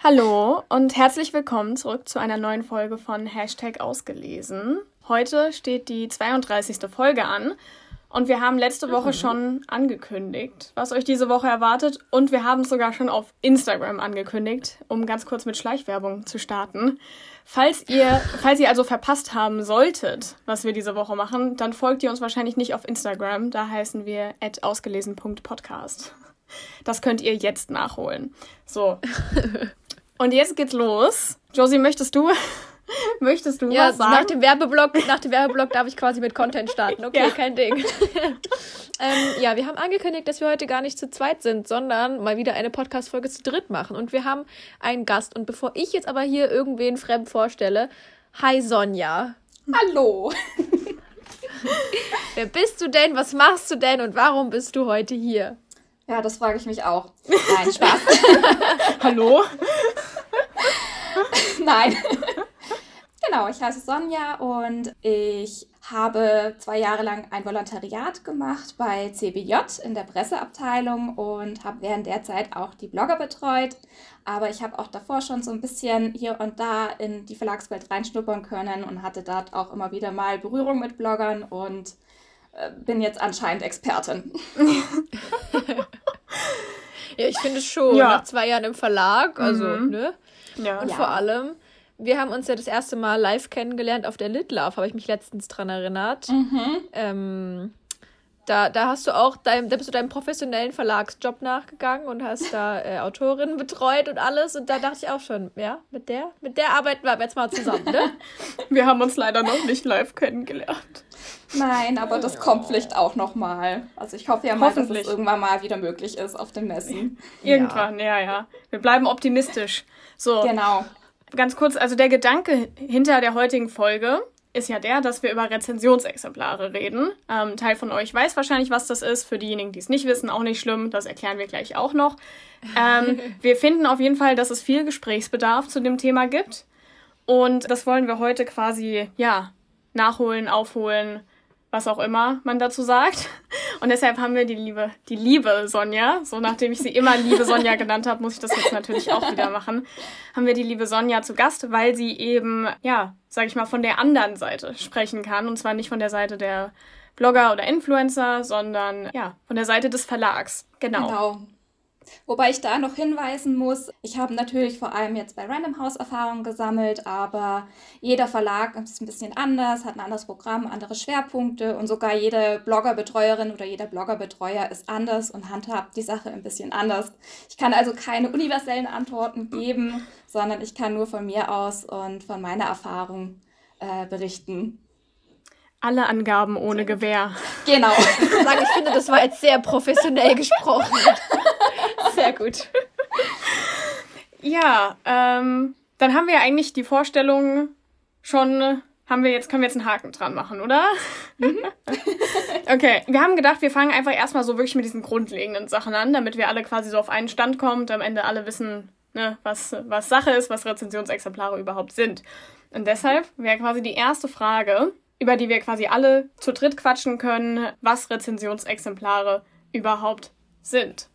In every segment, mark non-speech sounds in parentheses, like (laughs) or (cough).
Hallo und herzlich willkommen zurück zu einer neuen Folge von Hashtag ausgelesen. Heute steht die 32. Folge an und wir haben letzte Woche schon angekündigt, was euch diese Woche erwartet und wir haben es sogar schon auf Instagram angekündigt, um ganz kurz mit Schleichwerbung zu starten. Falls ihr, falls ihr also verpasst haben solltet, was wir diese Woche machen, dann folgt ihr uns wahrscheinlich nicht auf Instagram, da heißen wir ausgelesen.podcast. Das könnt ihr jetzt nachholen. So. (laughs) Und jetzt geht's los. Josie, möchtest du, (laughs) möchtest du ja, was sagen? Nach dem Werbeblock, nach dem Werbeblock darf ich quasi mit Content starten. Okay, ja. kein Ding. (laughs) ähm, ja, wir haben angekündigt, dass wir heute gar nicht zu zweit sind, sondern mal wieder eine Podcast-Folge zu dritt machen. Und wir haben einen Gast. Und bevor ich jetzt aber hier irgendwen fremd vorstelle, hi Sonja. Hallo. Wer bist du denn? Was machst du denn? Und warum bist du heute hier? Ja, das frage ich mich auch. (laughs) Nein, Spaß. (laughs) Hallo? (laughs) Nein. genau, ich heiße Sonja und ich habe zwei Jahre lang ein Volontariat gemacht bei CBJ in der Presseabteilung und habe während der Zeit auch die Blogger betreut. Aber ich habe auch davor schon so ein bisschen hier und da in die Verlagswelt reinschnuppern können und hatte dort auch immer wieder mal Berührung mit Bloggern und äh, bin jetzt anscheinend Expertin. Ja, ich finde schon. Ja. Nach zwei Jahren im Verlag, also, mhm. ne? Ja. Und ja. vor allem, wir haben uns ja das erste Mal live kennengelernt auf der Litlauf, habe ich mich letztens dran erinnert. Mhm. Ähm, da, da hast du auch, dein, da bist du deinem professionellen Verlagsjob nachgegangen und hast da (laughs) äh, Autorinnen betreut und alles. Und da dachte ich auch schon, ja, mit der, mit der arbeiten wir jetzt mal zusammen, ne? (laughs) wir haben uns leider noch nicht live kennengelernt. Nein, aber das kommt vielleicht auch noch mal. Also ich hoffe ja mal, dass es irgendwann mal wieder möglich ist auf den Messen. (laughs) Irgendwann, ja, ja. ja. Wir bleiben optimistisch. So. Genau. Ganz kurz, also der Gedanke hinter der heutigen Folge ist ja der, dass wir über Rezensionsexemplare reden. Ähm, Teil von euch weiß wahrscheinlich, was das ist. Für diejenigen, die es nicht wissen, auch nicht schlimm. Das erklären wir gleich auch noch. Ähm, (laughs) wir finden auf jeden Fall, dass es viel Gesprächsbedarf zu dem Thema gibt. Und das wollen wir heute quasi, ja, nachholen, aufholen, was auch immer man dazu sagt. Und deshalb haben wir die liebe, die liebe Sonja, so nachdem ich sie immer liebe Sonja genannt habe, muss ich das jetzt natürlich auch wieder machen, haben wir die liebe Sonja zu Gast, weil sie eben, ja, sag ich mal, von der anderen Seite sprechen kann. Und zwar nicht von der Seite der Blogger oder Influencer, sondern ja, von der Seite des Verlags. Genau. Genau. Wobei ich da noch hinweisen muss, ich habe natürlich vor allem jetzt bei Random House Erfahrungen gesammelt, aber jeder Verlag ist ein bisschen anders, hat ein anderes Programm, andere Schwerpunkte und sogar jede Bloggerbetreuerin oder jeder Bloggerbetreuer ist anders und handhabt die Sache ein bisschen anders. Ich kann also keine universellen Antworten geben, sondern ich kann nur von mir aus und von meiner Erfahrung äh, berichten. Alle Angaben ohne Gewähr. Genau. (laughs) Ich, sagen, ich finde, das war jetzt sehr professionell gesprochen. (laughs) Sehr gut. ja, ähm, dann haben wir eigentlich die Vorstellung schon, haben wir jetzt, können wir jetzt einen Haken dran machen, oder? Mhm. (laughs) okay, wir haben gedacht, wir fangen einfach erstmal so wirklich mit diesen grundlegenden Sachen an, damit wir alle quasi so auf einen Stand kommen und am Ende alle wissen, ne, was, was Sache ist, was Rezensionsexemplare überhaupt sind. Und deshalb wäre quasi die erste Frage, über die wir quasi alle zu dritt quatschen können, was Rezensionsexemplare überhaupt sind.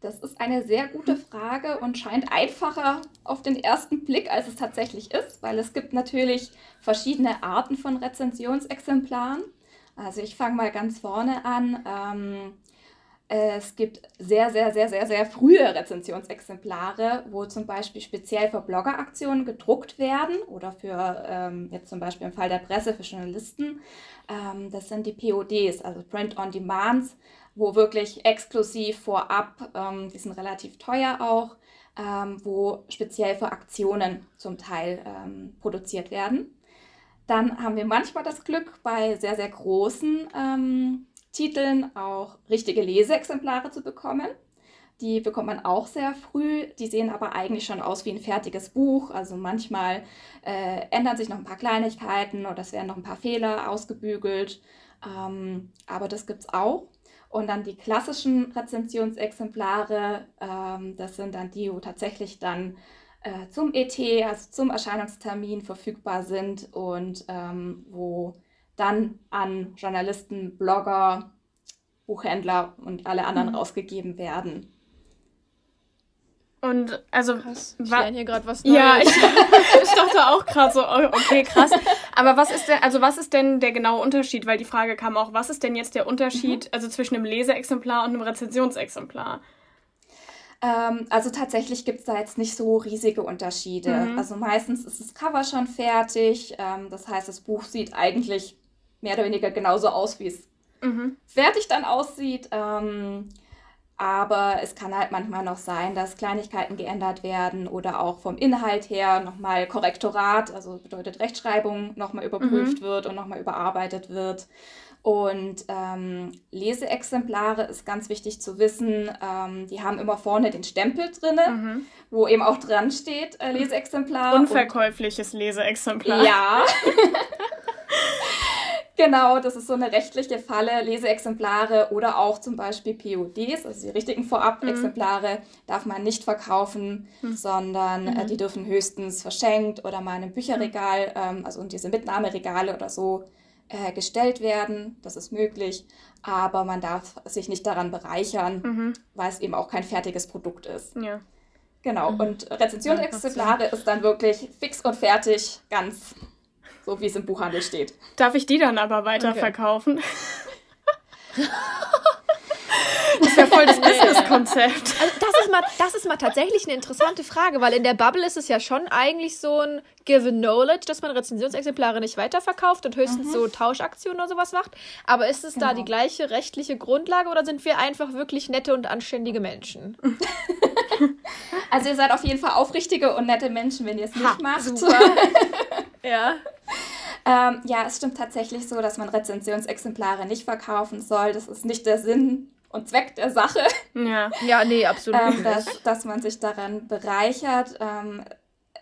Das ist eine sehr gute Frage und scheint einfacher auf den ersten Blick, als es tatsächlich ist, weil es gibt natürlich verschiedene Arten von Rezensionsexemplaren. Also ich fange mal ganz vorne an. Ähm, es gibt sehr, sehr, sehr, sehr, sehr frühe Rezensionsexemplare, wo zum Beispiel speziell für Bloggeraktionen gedruckt werden oder für ähm, jetzt zum Beispiel im Fall der Presse für Journalisten. Ähm, das sind die PODs, also Print on Demands wo wirklich exklusiv vorab, ähm, die sind relativ teuer auch, ähm, wo speziell für Aktionen zum Teil ähm, produziert werden. Dann haben wir manchmal das Glück, bei sehr, sehr großen ähm, Titeln auch richtige Leseexemplare zu bekommen. Die bekommt man auch sehr früh. Die sehen aber eigentlich schon aus wie ein fertiges Buch. Also manchmal äh, ändern sich noch ein paar Kleinigkeiten oder es werden noch ein paar Fehler ausgebügelt. Ähm, aber das gibt es auch. Und dann die klassischen Rezensionsexemplare, ähm, das sind dann die, wo tatsächlich dann äh, zum ET, also zum Erscheinungstermin verfügbar sind und ähm, wo dann an Journalisten, Blogger, Buchhändler und alle anderen mhm. rausgegeben werden. Und also krass. Ich lerne hier gerade was Neues. Ja, ich, (laughs) ich dachte auch gerade so, oh, okay, krass. Aber was ist denn, also was ist denn der genaue Unterschied? Weil die Frage kam auch, was ist denn jetzt der Unterschied, mhm. also zwischen einem Leseexemplar und einem Rezensionsexemplar? Ähm, also tatsächlich gibt es da jetzt nicht so riesige Unterschiede. Mhm. Also meistens ist das Cover schon fertig. Ähm, das heißt, das Buch sieht eigentlich mehr oder weniger genauso aus, wie es mhm. fertig dann aussieht. Ähm, aber es kann halt manchmal noch sein, dass Kleinigkeiten geändert werden oder auch vom Inhalt her nochmal Korrektorat, also bedeutet Rechtschreibung, nochmal überprüft mhm. wird und nochmal überarbeitet wird. Und ähm, Leseexemplare ist ganz wichtig zu wissen, ähm, die haben immer vorne den Stempel drin, mhm. wo eben auch dran steht, äh, Leseexemplar. Unverkäufliches Leseexemplar. Ja. (laughs) (laughs) Genau, das ist so eine rechtliche Falle. Leseexemplare oder auch zum Beispiel PODs, also die richtigen Vorab-Exemplare, mhm. darf man nicht verkaufen, mhm. sondern äh, mhm. äh, die dürfen höchstens verschenkt oder mal in einem Bücherregal, ähm, also in diese Mitnahmeregale oder so äh, gestellt werden. Das ist möglich, aber man darf sich nicht daran bereichern, mhm. weil es eben auch kein fertiges Produkt ist. Ja. Genau, mhm. und Rezensionsexemplare ja, ist dann wirklich fix und fertig, ganz so wie es im Buchhandel steht. Darf ich die dann aber weiterverkaufen? Okay. (laughs) Das wäre voll das Business-Konzept. Also das ist, mal, das ist mal tatsächlich eine interessante Frage, weil in der Bubble ist es ja schon eigentlich so ein Given Knowledge, dass man Rezensionsexemplare nicht weiterverkauft und höchstens mhm. so Tauschaktionen oder sowas macht. Aber ist es genau. da die gleiche rechtliche Grundlage oder sind wir einfach wirklich nette und anständige Menschen? (laughs) Also ihr seid auf jeden Fall aufrichtige und nette Menschen, wenn ihr es nicht ha, macht. Super. (laughs) ja. Ähm, ja, es stimmt tatsächlich so, dass man Rezensionsexemplare nicht verkaufen soll. Das ist nicht der Sinn und Zweck der Sache. Ja, ja nee, absolut ähm, dass, dass man sich daran bereichert. Ähm,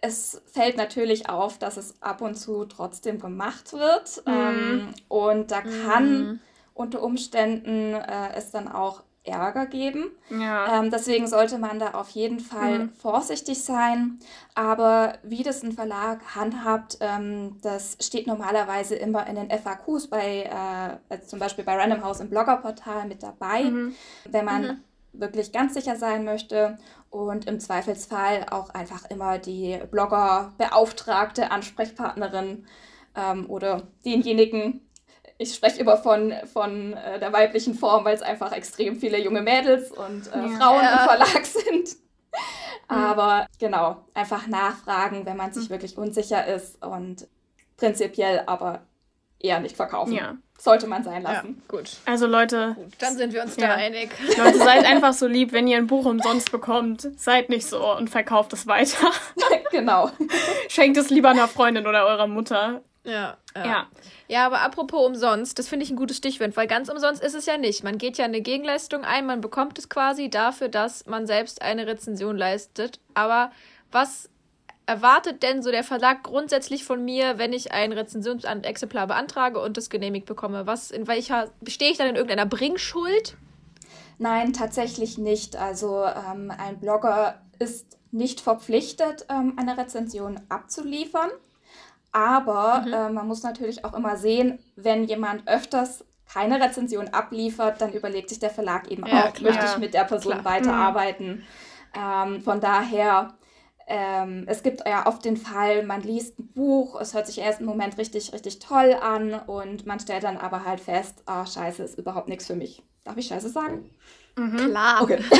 es fällt natürlich auf, dass es ab und zu trotzdem gemacht wird. Mhm. Ähm, und da kann mhm. unter Umständen äh, es dann auch Ärger geben. Ja. Ähm, deswegen sollte man da auf jeden Fall mhm. vorsichtig sein. Aber wie das ein Verlag handhabt, ähm, das steht normalerweise immer in den FAQs bei, äh, also zum Beispiel bei Random House im Bloggerportal mit dabei, mhm. wenn man mhm. wirklich ganz sicher sein möchte und im Zweifelsfall auch einfach immer die Blogger-beauftragte Ansprechpartnerin ähm, oder denjenigen ich spreche immer von, von äh, der weiblichen Form, weil es einfach extrem viele junge Mädels und äh, ja. Frauen im Verlag (laughs) sind. Aber genau, einfach nachfragen, wenn man sich mhm. wirklich unsicher ist und prinzipiell aber eher nicht verkaufen. Ja. Sollte man sein lassen. Ja, gut. Also Leute. Gut, dann sind wir uns ja. da einig. (laughs) Leute, seid einfach so lieb, wenn ihr ein Buch umsonst bekommt. Seid nicht so und verkauft es weiter. (laughs) genau. Schenkt es lieber einer Freundin oder eurer Mutter. Ja, ja. Ja, ja aber apropos umsonst, das finde ich ein gutes Stichwort, weil ganz umsonst ist es ja nicht. Man geht ja eine Gegenleistung ein, man bekommt es quasi dafür, dass man selbst eine Rezension leistet. Aber was erwartet denn so der Verlag grundsätzlich von mir, wenn ich ein Rezensionsexemplar beantrage und das genehmigt bekomme? Was, in welcher, bestehe ich dann in irgendeiner Bringschuld? Nein, tatsächlich nicht. Also ähm, ein Blogger ist nicht verpflichtet, ähm, eine Rezension abzuliefern. Aber mhm. äh, man muss natürlich auch immer sehen, wenn jemand öfters keine Rezension abliefert, dann überlegt sich der Verlag eben ja, auch, klar. möchte ich mit der Person klar. weiterarbeiten. Mhm. Ähm, von daher, ähm, es gibt ja oft den Fall, man liest ein Buch, es hört sich erst im Moment richtig, richtig toll an und man stellt dann aber halt fest, ah, oh, scheiße, ist überhaupt nichts für mich. Darf ich scheiße sagen? Mhm. Klar. Okay. (laughs)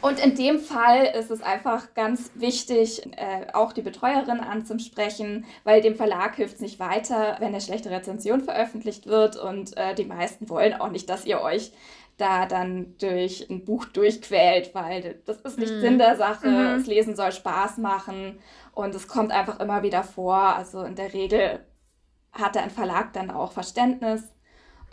Und in dem Fall ist es einfach ganz wichtig, äh, auch die Betreuerin anzusprechen, weil dem Verlag hilft es nicht weiter, wenn eine schlechte Rezension veröffentlicht wird. Und äh, die meisten wollen auch nicht, dass ihr euch da dann durch ein Buch durchquält, weil das ist nicht mhm. Sinn der Sache. Mhm. Das Lesen soll Spaß machen und es kommt einfach immer wieder vor. Also in der Regel hat ein Verlag dann auch Verständnis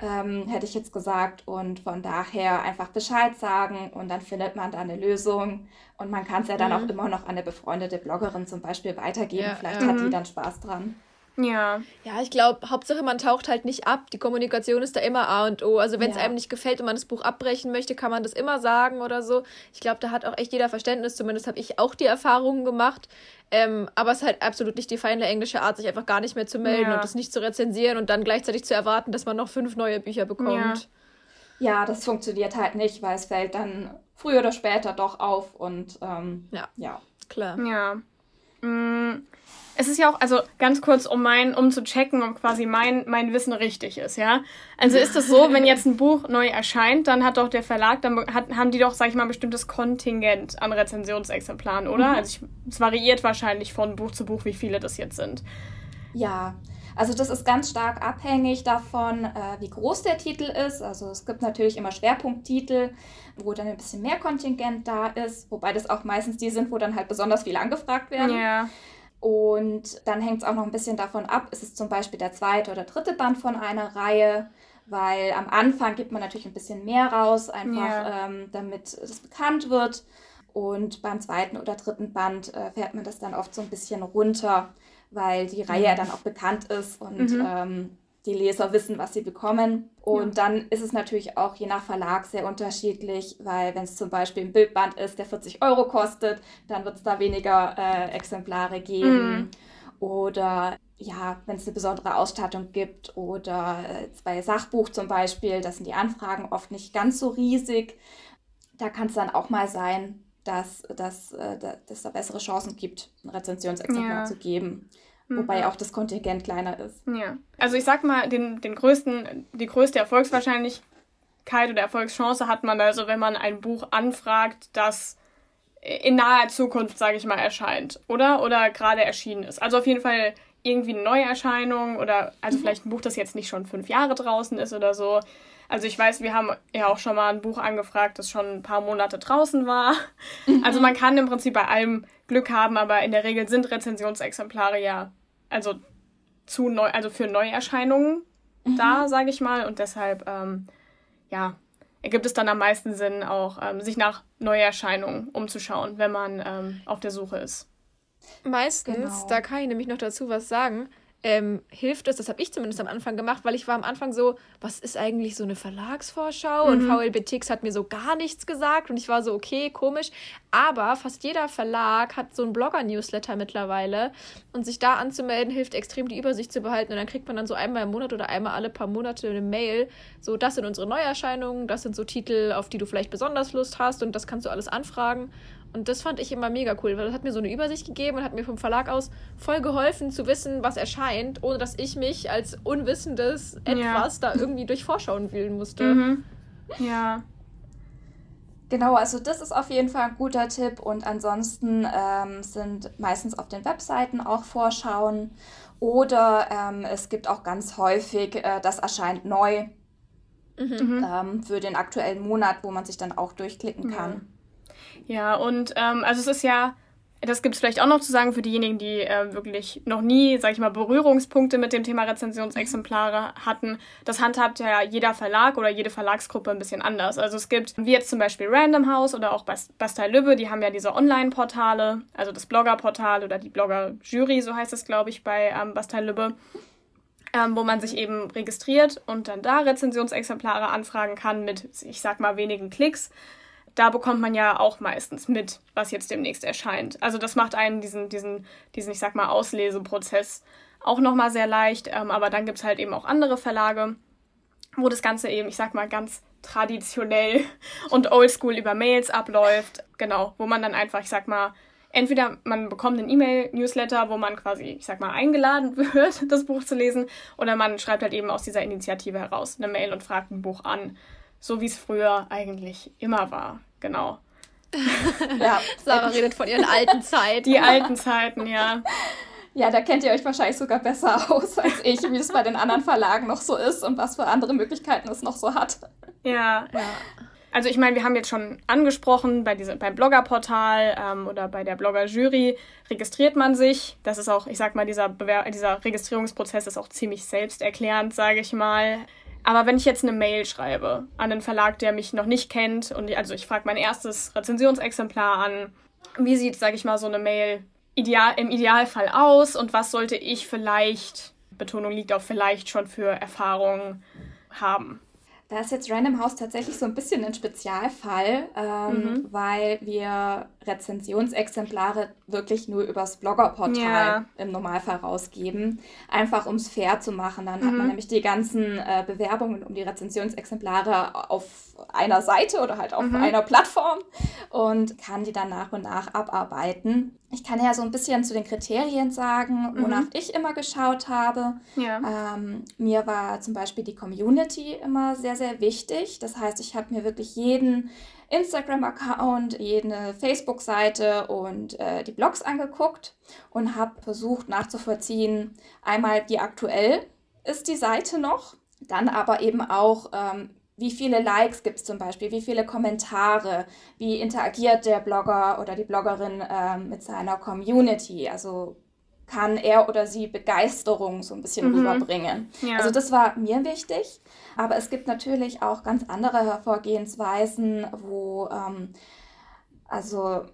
ähm, hätte ich jetzt gesagt. Und von daher einfach Bescheid sagen und dann findet man da eine Lösung. Und man kann es ja dann mhm. auch immer noch an eine befreundete Bloggerin zum Beispiel weitergeben. Ja, Vielleicht ja. hat die mhm. dann Spaß dran. Ja. Ja, ich glaube, Hauptsache man taucht halt nicht ab. Die Kommunikation ist da immer A und O. Also wenn es ja. einem nicht gefällt und man das Buch abbrechen möchte, kann man das immer sagen oder so. Ich glaube, da hat auch echt jeder Verständnis. Zumindest habe ich auch die Erfahrungen gemacht. Ähm, aber es ist halt absolut nicht die feine englische Art, sich einfach gar nicht mehr zu melden ja. und das nicht zu rezensieren und dann gleichzeitig zu erwarten, dass man noch fünf neue Bücher bekommt. Ja, das funktioniert halt nicht, weil es fällt dann früher oder später doch auf und ähm, ja. ja. Klar. Ja. Mm, es ist ja auch, also ganz kurz, um mein, um zu checken, ob quasi mein, mein Wissen richtig ist, ja. Also ist es so, (laughs) wenn jetzt ein Buch neu erscheint, dann hat doch der Verlag, dann hat, haben die doch, sag ich mal, ein bestimmtes Kontingent an Rezensionsexemplaren, oder? Mhm. Also ich, es variiert wahrscheinlich von Buch zu Buch, wie viele das jetzt sind. Ja, also das ist ganz stark abhängig davon, äh, wie groß der Titel ist. Also es gibt natürlich immer Schwerpunkttitel, wo dann ein bisschen mehr Kontingent da ist, wobei das auch meistens die sind, wo dann halt besonders viele angefragt werden. Ja. Und dann hängt es auch noch ein bisschen davon ab, ist es zum Beispiel der zweite oder dritte Band von einer Reihe, weil am Anfang gibt man natürlich ein bisschen mehr raus, einfach ja. ähm, damit es bekannt wird. Und beim zweiten oder dritten Band äh, fährt man das dann oft so ein bisschen runter, weil die Reihe ja dann auch bekannt ist und mhm. ähm, die Leser wissen, was sie bekommen. Und ja. dann ist es natürlich auch je nach Verlag sehr unterschiedlich, weil wenn es zum Beispiel ein Bildband ist, der 40 Euro kostet, dann wird es da weniger äh, Exemplare geben. Mhm. Oder ja, wenn es eine besondere Ausstattung gibt oder äh, bei Sachbuch zum Beispiel, da sind die Anfragen oft nicht ganz so riesig. Da kann es dann auch mal sein, dass, dass, äh, dass da bessere Chancen gibt, ein Rezensionsexemplar ja. zu geben. Wobei mhm. auch das Kontingent kleiner ist. Ja. Also ich sag mal, den, den größten, die größte Erfolgswahrscheinlichkeit oder Erfolgschance hat man also, wenn man ein Buch anfragt, das in naher Zukunft, sage ich mal, erscheint, oder? Oder gerade erschienen ist. Also auf jeden Fall irgendwie eine Neuerscheinung oder also mhm. vielleicht ein Buch, das jetzt nicht schon fünf Jahre draußen ist oder so. Also ich weiß, wir haben ja auch schon mal ein Buch angefragt, das schon ein paar Monate draußen war. Mhm. Also man kann im Prinzip bei allem Glück haben, aber in der Regel sind Rezensionsexemplare ja also zu neu, also für Neuerscheinungen mhm. da, sage ich mal. Und deshalb, ähm, ja, ergibt es dann am meisten Sinn, auch ähm, sich nach Neuerscheinungen umzuschauen, wenn man ähm, auf der Suche ist. Meistens, genau. da kann ich nämlich noch dazu was sagen, ähm, hilft es, das habe ich zumindest am Anfang gemacht, weil ich war am Anfang so, was ist eigentlich so eine Verlagsvorschau? Mhm. Und VLB Tix hat mir so gar nichts gesagt und ich war so, okay, komisch. Aber fast jeder Verlag hat so einen Blogger-Newsletter mittlerweile und sich da anzumelden hilft extrem, die Übersicht zu behalten. Und dann kriegt man dann so einmal im Monat oder einmal alle paar Monate eine Mail, so, das sind unsere Neuerscheinungen, das sind so Titel, auf die du vielleicht besonders Lust hast und das kannst du alles anfragen. Und das fand ich immer mega cool, weil das hat mir so eine Übersicht gegeben und hat mir vom Verlag aus voll geholfen zu wissen, was erscheint, ohne dass ich mich als unwissendes etwas ja. da irgendwie durch Vorschauen wühlen musste. Mhm. Ja. Genau, also das ist auf jeden Fall ein guter Tipp und ansonsten ähm, sind meistens auf den Webseiten auch Vorschauen oder ähm, es gibt auch ganz häufig, äh, das erscheint neu mhm. ähm, für den aktuellen Monat, wo man sich dann auch durchklicken kann. Ja. Ja, und ähm, also es ist ja, das gibt es vielleicht auch noch zu sagen für diejenigen, die äh, wirklich noch nie, sag ich mal, Berührungspunkte mit dem Thema Rezensionsexemplare hatten. Das handhabt ja jeder Verlag oder jede Verlagsgruppe ein bisschen anders. Also es gibt, wie jetzt zum Beispiel Random House oder auch Bastei Lübbe, die haben ja diese Online-Portale, also das Blogger-Portal oder die Blogger-Jury, so heißt es, glaube ich, bei ähm, Bastei Lübbe. Ähm, wo man sich eben registriert und dann da Rezensionsexemplare anfragen kann mit, ich sag mal, wenigen Klicks da bekommt man ja auch meistens mit, was jetzt demnächst erscheint. Also das macht einen diesen, diesen, diesen ich sag mal, Ausleseprozess auch nochmal sehr leicht. Ähm, aber dann gibt es halt eben auch andere Verlage, wo das Ganze eben, ich sag mal, ganz traditionell (laughs) und oldschool über Mails abläuft. Genau, wo man dann einfach, ich sag mal, entweder man bekommt einen E-Mail-Newsletter, wo man quasi, ich sag mal, eingeladen (laughs) wird, das Buch zu lesen, oder man schreibt halt eben aus dieser Initiative heraus eine Mail und fragt ein Buch an so wie es früher eigentlich immer war. Genau. (laughs) ja, Sarah redet von ihren alten Zeiten. Die alten Zeiten, ja. Ja, da kennt ihr euch wahrscheinlich sogar besser aus als ich, wie es bei den anderen Verlagen noch so ist und was für andere Möglichkeiten es noch so hat. Ja, ja. Also ich meine, wir haben jetzt schon angesprochen, bei diese, beim Bloggerportal ähm, oder bei der Blogger-Jury registriert man sich. Das ist auch, ich sag mal, dieser, Bewer dieser Registrierungsprozess ist auch ziemlich selbsterklärend, sage ich mal. Aber wenn ich jetzt eine Mail schreibe an einen Verlag, der mich noch nicht kennt, und ich, also ich frage mein erstes Rezensionsexemplar an, wie sieht, sage ich mal, so eine Mail ideal, im Idealfall aus und was sollte ich vielleicht, Betonung liegt auf vielleicht schon für Erfahrungen haben? Da ist jetzt Random House tatsächlich so ein bisschen ein Spezialfall, ähm, mhm. weil wir Rezensionsexemplare wirklich nur übers Bloggerportal ja. im Normalfall rausgeben. Einfach um es fair zu machen. Dann mhm. hat man mhm. nämlich die ganzen äh, Bewerbungen um die Rezensionsexemplare auf einer Seite oder halt auf mhm. einer Plattform und kann die dann nach und nach abarbeiten. Ich kann ja so ein bisschen zu den Kriterien sagen, wonach mhm. ich immer geschaut habe. Ja. Ähm, mir war zum Beispiel die Community immer sehr, sehr wichtig. Das heißt, ich habe mir wirklich jeden Instagram-Account, jede Facebook-Seite und äh, die Blogs angeguckt und habe versucht nachzuvollziehen, einmal wie aktuell ist die Seite noch, dann aber eben auch, ähm, wie viele Likes gibt es zum Beispiel, wie viele Kommentare, wie interagiert der Blogger oder die Bloggerin ähm, mit seiner Community, also kann er oder sie Begeisterung so ein bisschen mhm. rüberbringen. Ja. Also das war mir wichtig. Aber es gibt natürlich auch ganz andere Hervorgehensweisen, wo, ähm, also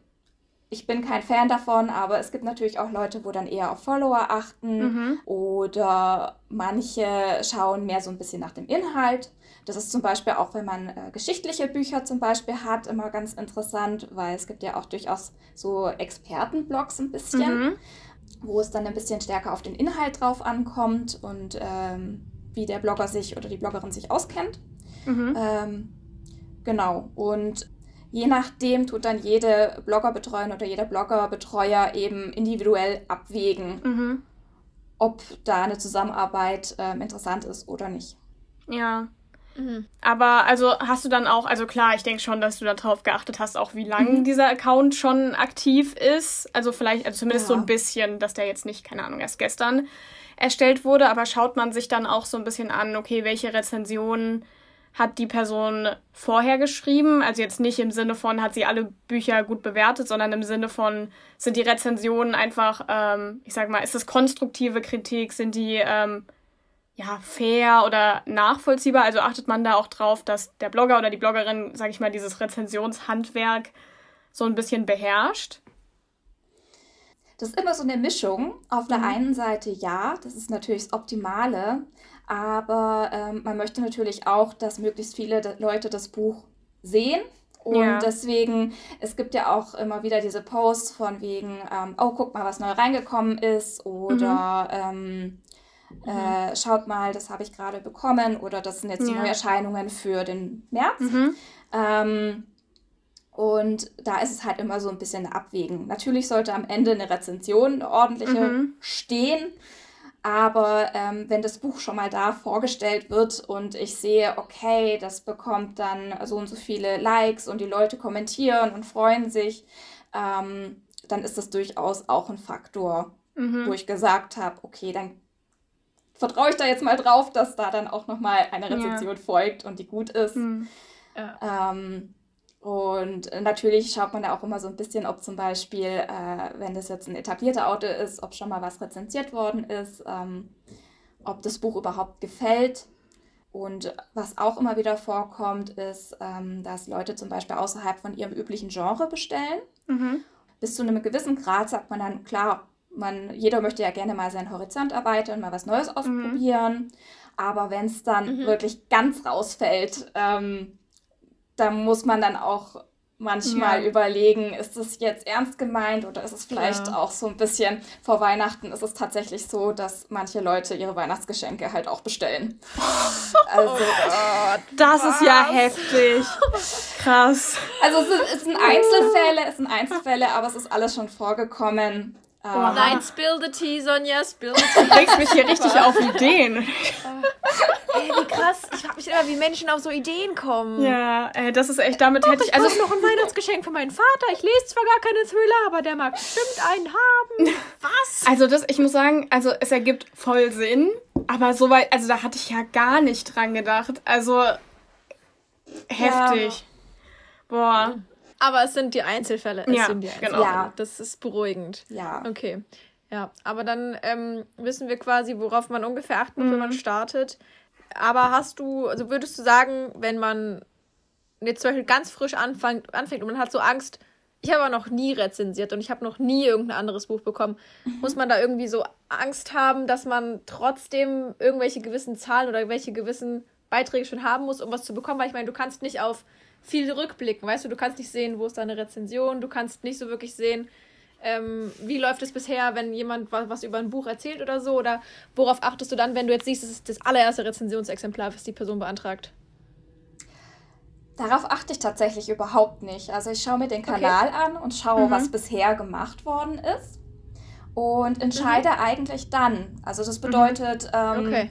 ich bin kein Fan davon, aber es gibt natürlich auch Leute, wo dann eher auf Follower achten mhm. oder manche schauen mehr so ein bisschen nach dem Inhalt. Das ist zum Beispiel auch, wenn man äh, geschichtliche Bücher zum Beispiel hat, immer ganz interessant, weil es gibt ja auch durchaus so Expertenblogs ein bisschen. Mhm wo es dann ein bisschen stärker auf den Inhalt drauf ankommt und ähm, wie der Blogger sich oder die Bloggerin sich auskennt. Mhm. Ähm, genau. Und je nachdem tut dann jede Bloggerbetreuerin oder jeder Bloggerbetreuer eben individuell abwägen, mhm. ob da eine Zusammenarbeit ähm, interessant ist oder nicht. Ja. Mhm. Aber also hast du dann auch, also klar, ich denke schon, dass du darauf geachtet hast, auch wie lange mhm. dieser Account schon aktiv ist. Also vielleicht, also zumindest ja. so ein bisschen, dass der jetzt nicht, keine Ahnung, erst gestern erstellt wurde, aber schaut man sich dann auch so ein bisschen an, okay, welche Rezensionen hat die Person vorher geschrieben? Also jetzt nicht im Sinne von, hat sie alle Bücher gut bewertet, sondern im Sinne von, sind die Rezensionen einfach, ähm, ich sag mal, ist das konstruktive Kritik, sind die ähm, ja, fair oder nachvollziehbar. Also achtet man da auch drauf, dass der Blogger oder die Bloggerin, sag ich mal, dieses Rezensionshandwerk so ein bisschen beherrscht? Das ist immer so eine Mischung. Auf der mhm. einen Seite ja, das ist natürlich das Optimale, aber ähm, man möchte natürlich auch, dass möglichst viele Leute das Buch sehen. Und ja. deswegen, es gibt ja auch immer wieder diese Posts von wegen, ähm, oh, guck mal, was neu reingekommen ist oder mhm. ähm, äh, schaut mal, das habe ich gerade bekommen oder das sind jetzt ja. die Neuerscheinungen für den März. Mhm. Ähm, und da ist es halt immer so ein bisschen Abwägen. Natürlich sollte am Ende eine Rezension, eine ordentliche, mhm. stehen. Aber ähm, wenn das Buch schon mal da vorgestellt wird und ich sehe, okay, das bekommt dann so und so viele Likes und die Leute kommentieren und freuen sich, ähm, dann ist das durchaus auch ein Faktor, mhm. wo ich gesagt habe, okay, dann vertraue ich da jetzt mal drauf, dass da dann auch nochmal eine Rezension ja. folgt und die gut ist. Mhm. Ja. Ähm, und natürlich schaut man da auch immer so ein bisschen, ob zum Beispiel, äh, wenn das jetzt ein etablierter Autor ist, ob schon mal was rezensiert worden ist, ähm, ob das Buch überhaupt gefällt. Und was auch immer wieder vorkommt, ist, ähm, dass Leute zum Beispiel außerhalb von ihrem üblichen Genre bestellen. Mhm. Bis zu einem gewissen Grad sagt man dann, klar, man, jeder möchte ja gerne mal seinen Horizont erweitern, mal was Neues mhm. ausprobieren. Mhm. Aber wenn es dann mhm. wirklich ganz rausfällt, ähm, da muss man dann auch manchmal ja. überlegen, ist das jetzt ernst gemeint oder ist es vielleicht ja. auch so ein bisschen vor Weihnachten ist es tatsächlich so, dass manche Leute ihre Weihnachtsgeschenke halt auch bestellen. (laughs) Also, oh, das was? ist ja heftig. Krass. Also es, ist, es sind Einzelfälle, es sind Einzelfälle, aber es ist alles schon vorgekommen. Oh, nein, spill the tea, Sonja, spill the (laughs) tea. Du bringst mich hier richtig auf Ideen. ey, wie krass. Ich frage mich immer, wie Menschen auf so Ideen kommen. Ja, ey, das ist echt, damit hätte ich... Ich also noch ein Weihnachtsgeschenk für meinen Vater. Ich lese zwar gar keine Thriller, aber der mag bestimmt einen haben. (laughs) Was? Also das, ich muss sagen, also es ergibt voll Sinn, aber soweit, also da hatte ich ja gar nicht dran gedacht. Also heftig. Ja. Boah. Aber es sind die Einzelfälle. Es ja, sind die Einzelfälle. Genau. Ja. Das ist beruhigend. Ja. Okay. Ja, aber dann ähm, wissen wir quasi, worauf man ungefähr achten muss, mhm. wenn man mhm. startet. Aber hast du, also würdest du sagen, wenn man jetzt zum Beispiel ganz frisch anfängt, anfängt und man hat so Angst, ich habe noch nie rezensiert und ich habe noch nie irgendein anderes Buch bekommen, mhm. muss man da irgendwie so Angst haben, dass man trotzdem irgendwelche gewissen Zahlen oder welche gewissen Beiträge schon haben muss, um was zu bekommen? Weil ich meine, du kannst nicht auf viel rückblicken. Weißt du, du kannst nicht sehen, wo ist deine Rezension, du kannst nicht so wirklich sehen, ähm, wie läuft es bisher, wenn jemand was, was, über ein Buch erzählt oder so? Oder worauf achtest du dann, wenn du jetzt siehst, es ist das allererste Rezensionsexemplar, was die Person beantragt? Darauf achte ich tatsächlich überhaupt nicht. Also ich schaue mir den Kanal okay. an und schaue, mhm. was bisher gemacht worden ist und entscheide mhm. eigentlich dann. Also das mhm. bedeutet, ähm, okay.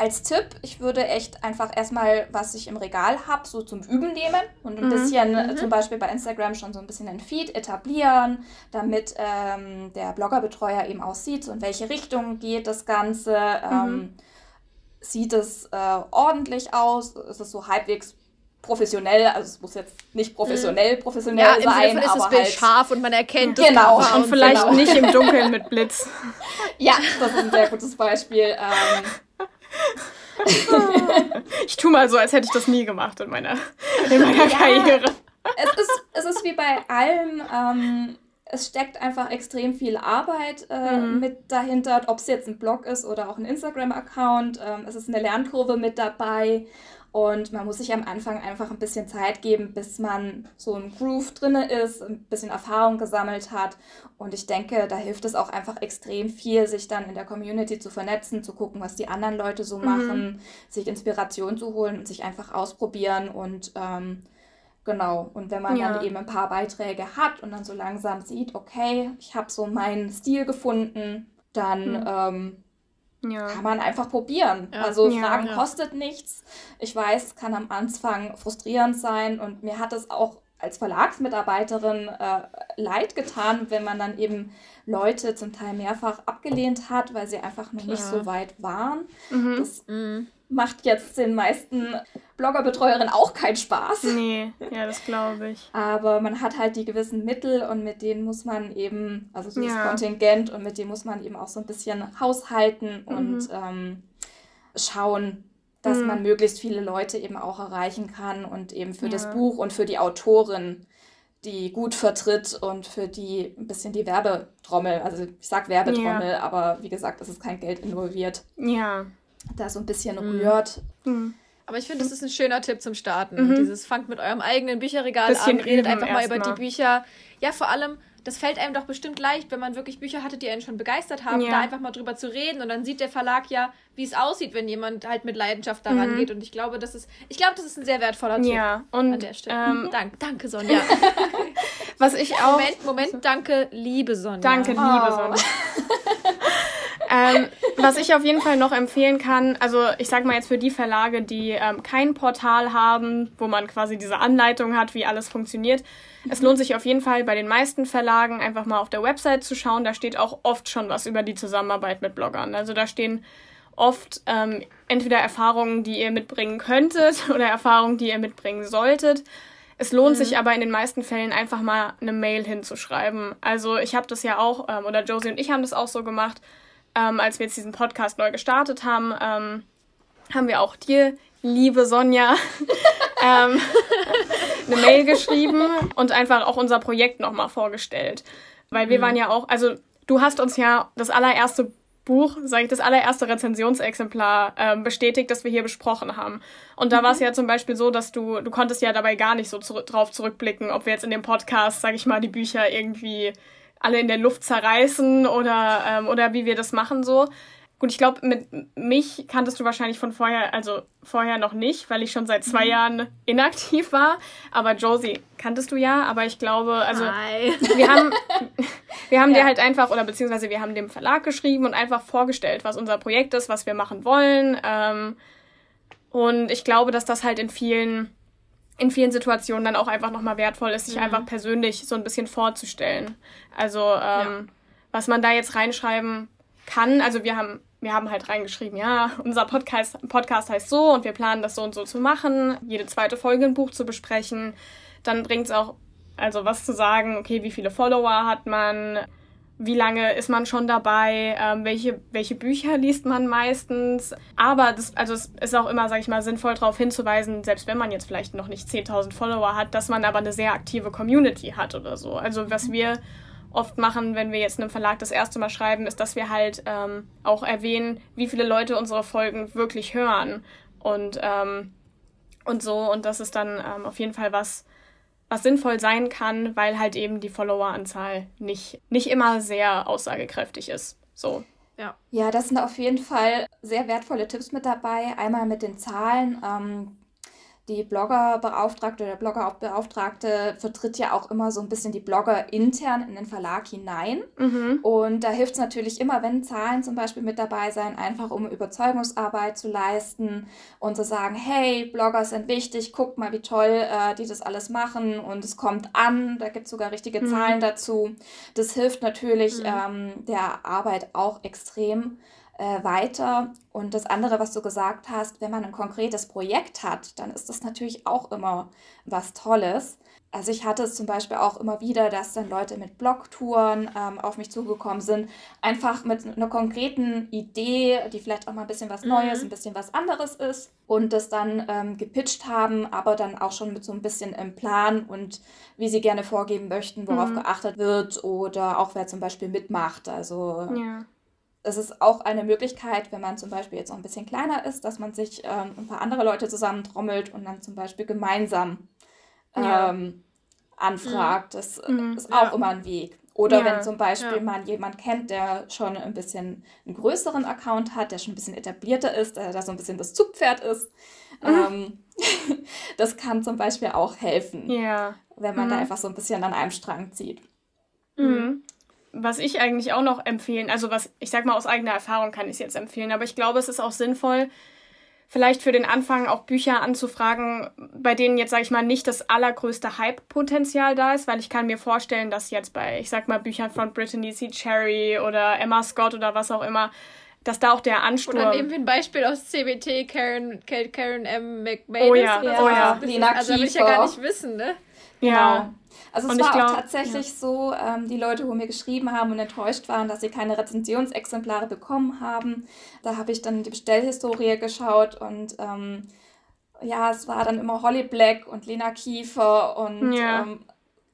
Als Tipp, ich würde echt einfach erstmal, was ich im Regal habe, so zum Üben nehmen und ein mhm. bisschen mhm. zum Beispiel bei Instagram schon so ein bisschen ein Feed etablieren, damit ähm, der Bloggerbetreuer eben auch sieht, so in welche Richtung geht das Ganze. Ähm, mhm. sieht es äh, ordentlich aus? Ist es so halbwegs professionell, also es muss jetzt nicht professionell mhm. professionell ja, sein, ist aber das Bild halt scharf und man erkennt es genau und, und vielleicht genau. nicht im (laughs) Dunkeln mit Blitz. ja, das ist ein sehr gutes Beispiel. Ähm. (laughs) (laughs) ich tue mal so, als hätte ich das nie gemacht in meiner, in meiner ja, Karriere. Es ist, es ist wie bei allem, ähm, es steckt einfach extrem viel Arbeit äh, mhm. mit dahinter, ob es jetzt ein Blog ist oder auch ein Instagram-Account. Ähm, es ist eine Lernkurve mit dabei und man muss sich am Anfang einfach ein bisschen Zeit geben, bis man so im Groove drin ist, ein bisschen Erfahrung gesammelt hat. Und ich denke, da hilft es auch einfach extrem viel, sich dann in der Community zu vernetzen, zu gucken, was die anderen Leute so mhm. machen, sich Inspiration zu holen und sich einfach ausprobieren. Und ähm, genau, und wenn man ja. dann eben ein paar Beiträge hat und dann so langsam sieht, okay, ich habe so meinen Stil gefunden, dann mhm. ähm, ja. Kann man einfach probieren. Ja. Also ja, Fragen kostet nichts. Ich weiß, es kann am Anfang frustrierend sein und mir hat es auch als Verlagsmitarbeiterin äh, leid getan, wenn man dann eben Leute zum Teil mehrfach abgelehnt hat, weil sie einfach noch Klar. nicht so weit waren. Mhm. Das mhm. Macht jetzt den meisten Bloggerbetreuerinnen auch keinen Spaß. Nee, ja, das glaube ich. Aber man hat halt die gewissen Mittel und mit denen muss man eben, also dieses ja. Kontingent und mit denen muss man eben auch so ein bisschen haushalten mhm. und ähm, schauen, dass mhm. man möglichst viele Leute eben auch erreichen kann und eben für ja. das Buch und für die Autorin, die gut vertritt und für die ein bisschen die Werbetrommel, also ich sag Werbetrommel, ja. aber wie gesagt, es ist kein Geld involviert. Ja. Da so ein bisschen mhm. rührt. Mhm. Aber ich finde, das ist ein schöner Tipp zum Starten. Mhm. Dieses fangt mit eurem eigenen Bücherregal bisschen an, redet einfach mal über mal. die Bücher. Ja, vor allem, das fällt einem doch bestimmt leicht, wenn man wirklich Bücher hatte, die einen schon begeistert haben, ja. da einfach mal drüber zu reden und dann sieht der Verlag ja, wie es aussieht, wenn jemand halt mit Leidenschaft daran mhm. geht und ich glaube, das ist ich glaube, das ist ein sehr wertvoller Tipp ja, und, an der Stelle. Ähm, (laughs) Dank, danke Sonja. (laughs) Was ich auch Moment, Moment, danke liebe Sonja. Danke liebe oh. Sonja. (laughs) ähm, was ich auf jeden Fall noch empfehlen kann, also ich sag mal jetzt für die Verlage, die ähm, kein Portal haben, wo man quasi diese Anleitung hat, wie alles funktioniert, es lohnt sich auf jeden Fall bei den meisten Verlagen einfach mal auf der Website zu schauen. Da steht auch oft schon was über die Zusammenarbeit mit Bloggern. Also da stehen oft ähm, entweder Erfahrungen, die ihr mitbringen könntet (laughs) oder Erfahrungen, die ihr mitbringen solltet. Es lohnt mhm. sich aber in den meisten Fällen einfach mal eine Mail hinzuschreiben. Also ich habe das ja auch, ähm, oder Josie und ich haben das auch so gemacht, ähm, als wir jetzt diesen Podcast neu gestartet haben, ähm, haben wir auch dir, liebe Sonja, (laughs) ähm, eine Mail geschrieben und einfach auch unser Projekt nochmal vorgestellt. Weil wir mhm. waren ja auch, also du hast uns ja das allererste Buch, sage ich, das allererste Rezensionsexemplar ähm, bestätigt, das wir hier besprochen haben. Und da mhm. war es ja zum Beispiel so, dass du, du konntest ja dabei gar nicht so zu, drauf zurückblicken, ob wir jetzt in dem Podcast, sage ich mal, die Bücher irgendwie alle in der Luft zerreißen oder, ähm, oder wie wir das machen so. Gut, ich glaube, mit mich kanntest du wahrscheinlich von vorher, also vorher noch nicht, weil ich schon seit zwei mhm. Jahren inaktiv war. Aber Josie kanntest du ja, aber ich glaube, also Hi. wir haben, wir haben (laughs) ja. dir halt einfach, oder beziehungsweise wir haben dem Verlag geschrieben und einfach vorgestellt, was unser Projekt ist, was wir machen wollen. Ähm, und ich glaube, dass das halt in vielen, in vielen Situationen dann auch einfach nochmal wertvoll ist, sich mhm. einfach persönlich so ein bisschen vorzustellen. Also, ähm, ja. was man da jetzt reinschreiben kann, also wir haben wir haben halt reingeschrieben, ja, unser Podcast, Podcast heißt so und wir planen das so und so zu machen, jede zweite Folge ein Buch zu besprechen. Dann bringt es auch, also was zu sagen, okay, wie viele Follower hat man, wie lange ist man schon dabei, ähm, welche, welche Bücher liest man meistens. Aber das, also es ist auch immer, sag ich mal, sinnvoll darauf hinzuweisen, selbst wenn man jetzt vielleicht noch nicht 10.000 Follower hat, dass man aber eine sehr aktive Community hat oder so. Also was wir oft machen, wenn wir jetzt einem Verlag das erste Mal schreiben, ist, dass wir halt ähm, auch erwähnen, wie viele Leute unsere Folgen wirklich hören. Und ähm, und so. Und das ist dann ähm, auf jeden Fall was, was sinnvoll sein kann, weil halt eben die Followeranzahl nicht, nicht immer sehr aussagekräftig ist. So. Ja. ja, das sind auf jeden Fall sehr wertvolle Tipps mit dabei. Einmal mit den Zahlen. Ähm, die Bloggerbeauftragte oder Bloggerbeauftragte vertritt ja auch immer so ein bisschen die Blogger intern in den Verlag hinein. Mhm. Und da hilft es natürlich immer, wenn Zahlen zum Beispiel mit dabei sein, einfach um Überzeugungsarbeit zu leisten und zu sagen, hey, Blogger sind wichtig, guckt mal, wie toll äh, die das alles machen und es kommt an, da gibt es sogar richtige mhm. Zahlen dazu. Das hilft natürlich mhm. ähm, der Arbeit auch extrem äh, weiter. Und das andere, was du gesagt hast, wenn man ein konkretes Projekt hat, dann ist das natürlich auch immer was Tolles. Also ich hatte es zum Beispiel auch immer wieder, dass dann Leute mit Blogtouren ähm, auf mich zugekommen sind, einfach mit einer konkreten Idee, die vielleicht auch mal ein bisschen was Neues, mhm. ein bisschen was anderes ist und das dann ähm, gepitcht haben, aber dann auch schon mit so ein bisschen im Plan und wie sie gerne vorgeben möchten, worauf mhm. geachtet wird oder auch wer zum Beispiel mitmacht. Also ja es ist auch eine Möglichkeit, wenn man zum Beispiel jetzt noch ein bisschen kleiner ist, dass man sich ähm, ein paar andere Leute zusammentrommelt und dann zum Beispiel gemeinsam ähm, ja. anfragt. Das mhm. ist auch ja. immer ein Weg. Oder ja. wenn zum Beispiel man jemand kennt, der schon ein bisschen einen größeren Account hat, der schon ein bisschen etablierter ist, der da so ein bisschen das Zugpferd ist. Mhm. Ähm, (laughs) das kann zum Beispiel auch helfen, wenn man mhm. da einfach so ein bisschen an einem Strang zieht. Mhm was ich eigentlich auch noch empfehlen, also was ich sag mal aus eigener Erfahrung kann ich es jetzt empfehlen, aber ich glaube, es ist auch sinnvoll, vielleicht für den Anfang auch Bücher anzufragen, bei denen jetzt, sage ich mal, nicht das allergrößte Hype-Potenzial da ist, weil ich kann mir vorstellen, dass jetzt bei, ich sag mal, Büchern von Brittany C. Cherry oder Emma Scott oder was auch immer, dass da auch der Ansturm... Oder nehmen wir ein Beispiel aus CBT, Karen, Karen M. McMahon. Oh ja, ja. oh ja. Also, will ich ja gar nicht wissen, ne? Ja. Genau. Also es war glaub, auch tatsächlich ja. so, ähm, die Leute, wo mir geschrieben haben und enttäuscht waren, dass sie keine Rezensionsexemplare bekommen haben. Da habe ich dann die Bestellhistorie geschaut und ähm, ja, es war dann immer Holly Black und Lena Kiefer und ja. ähm,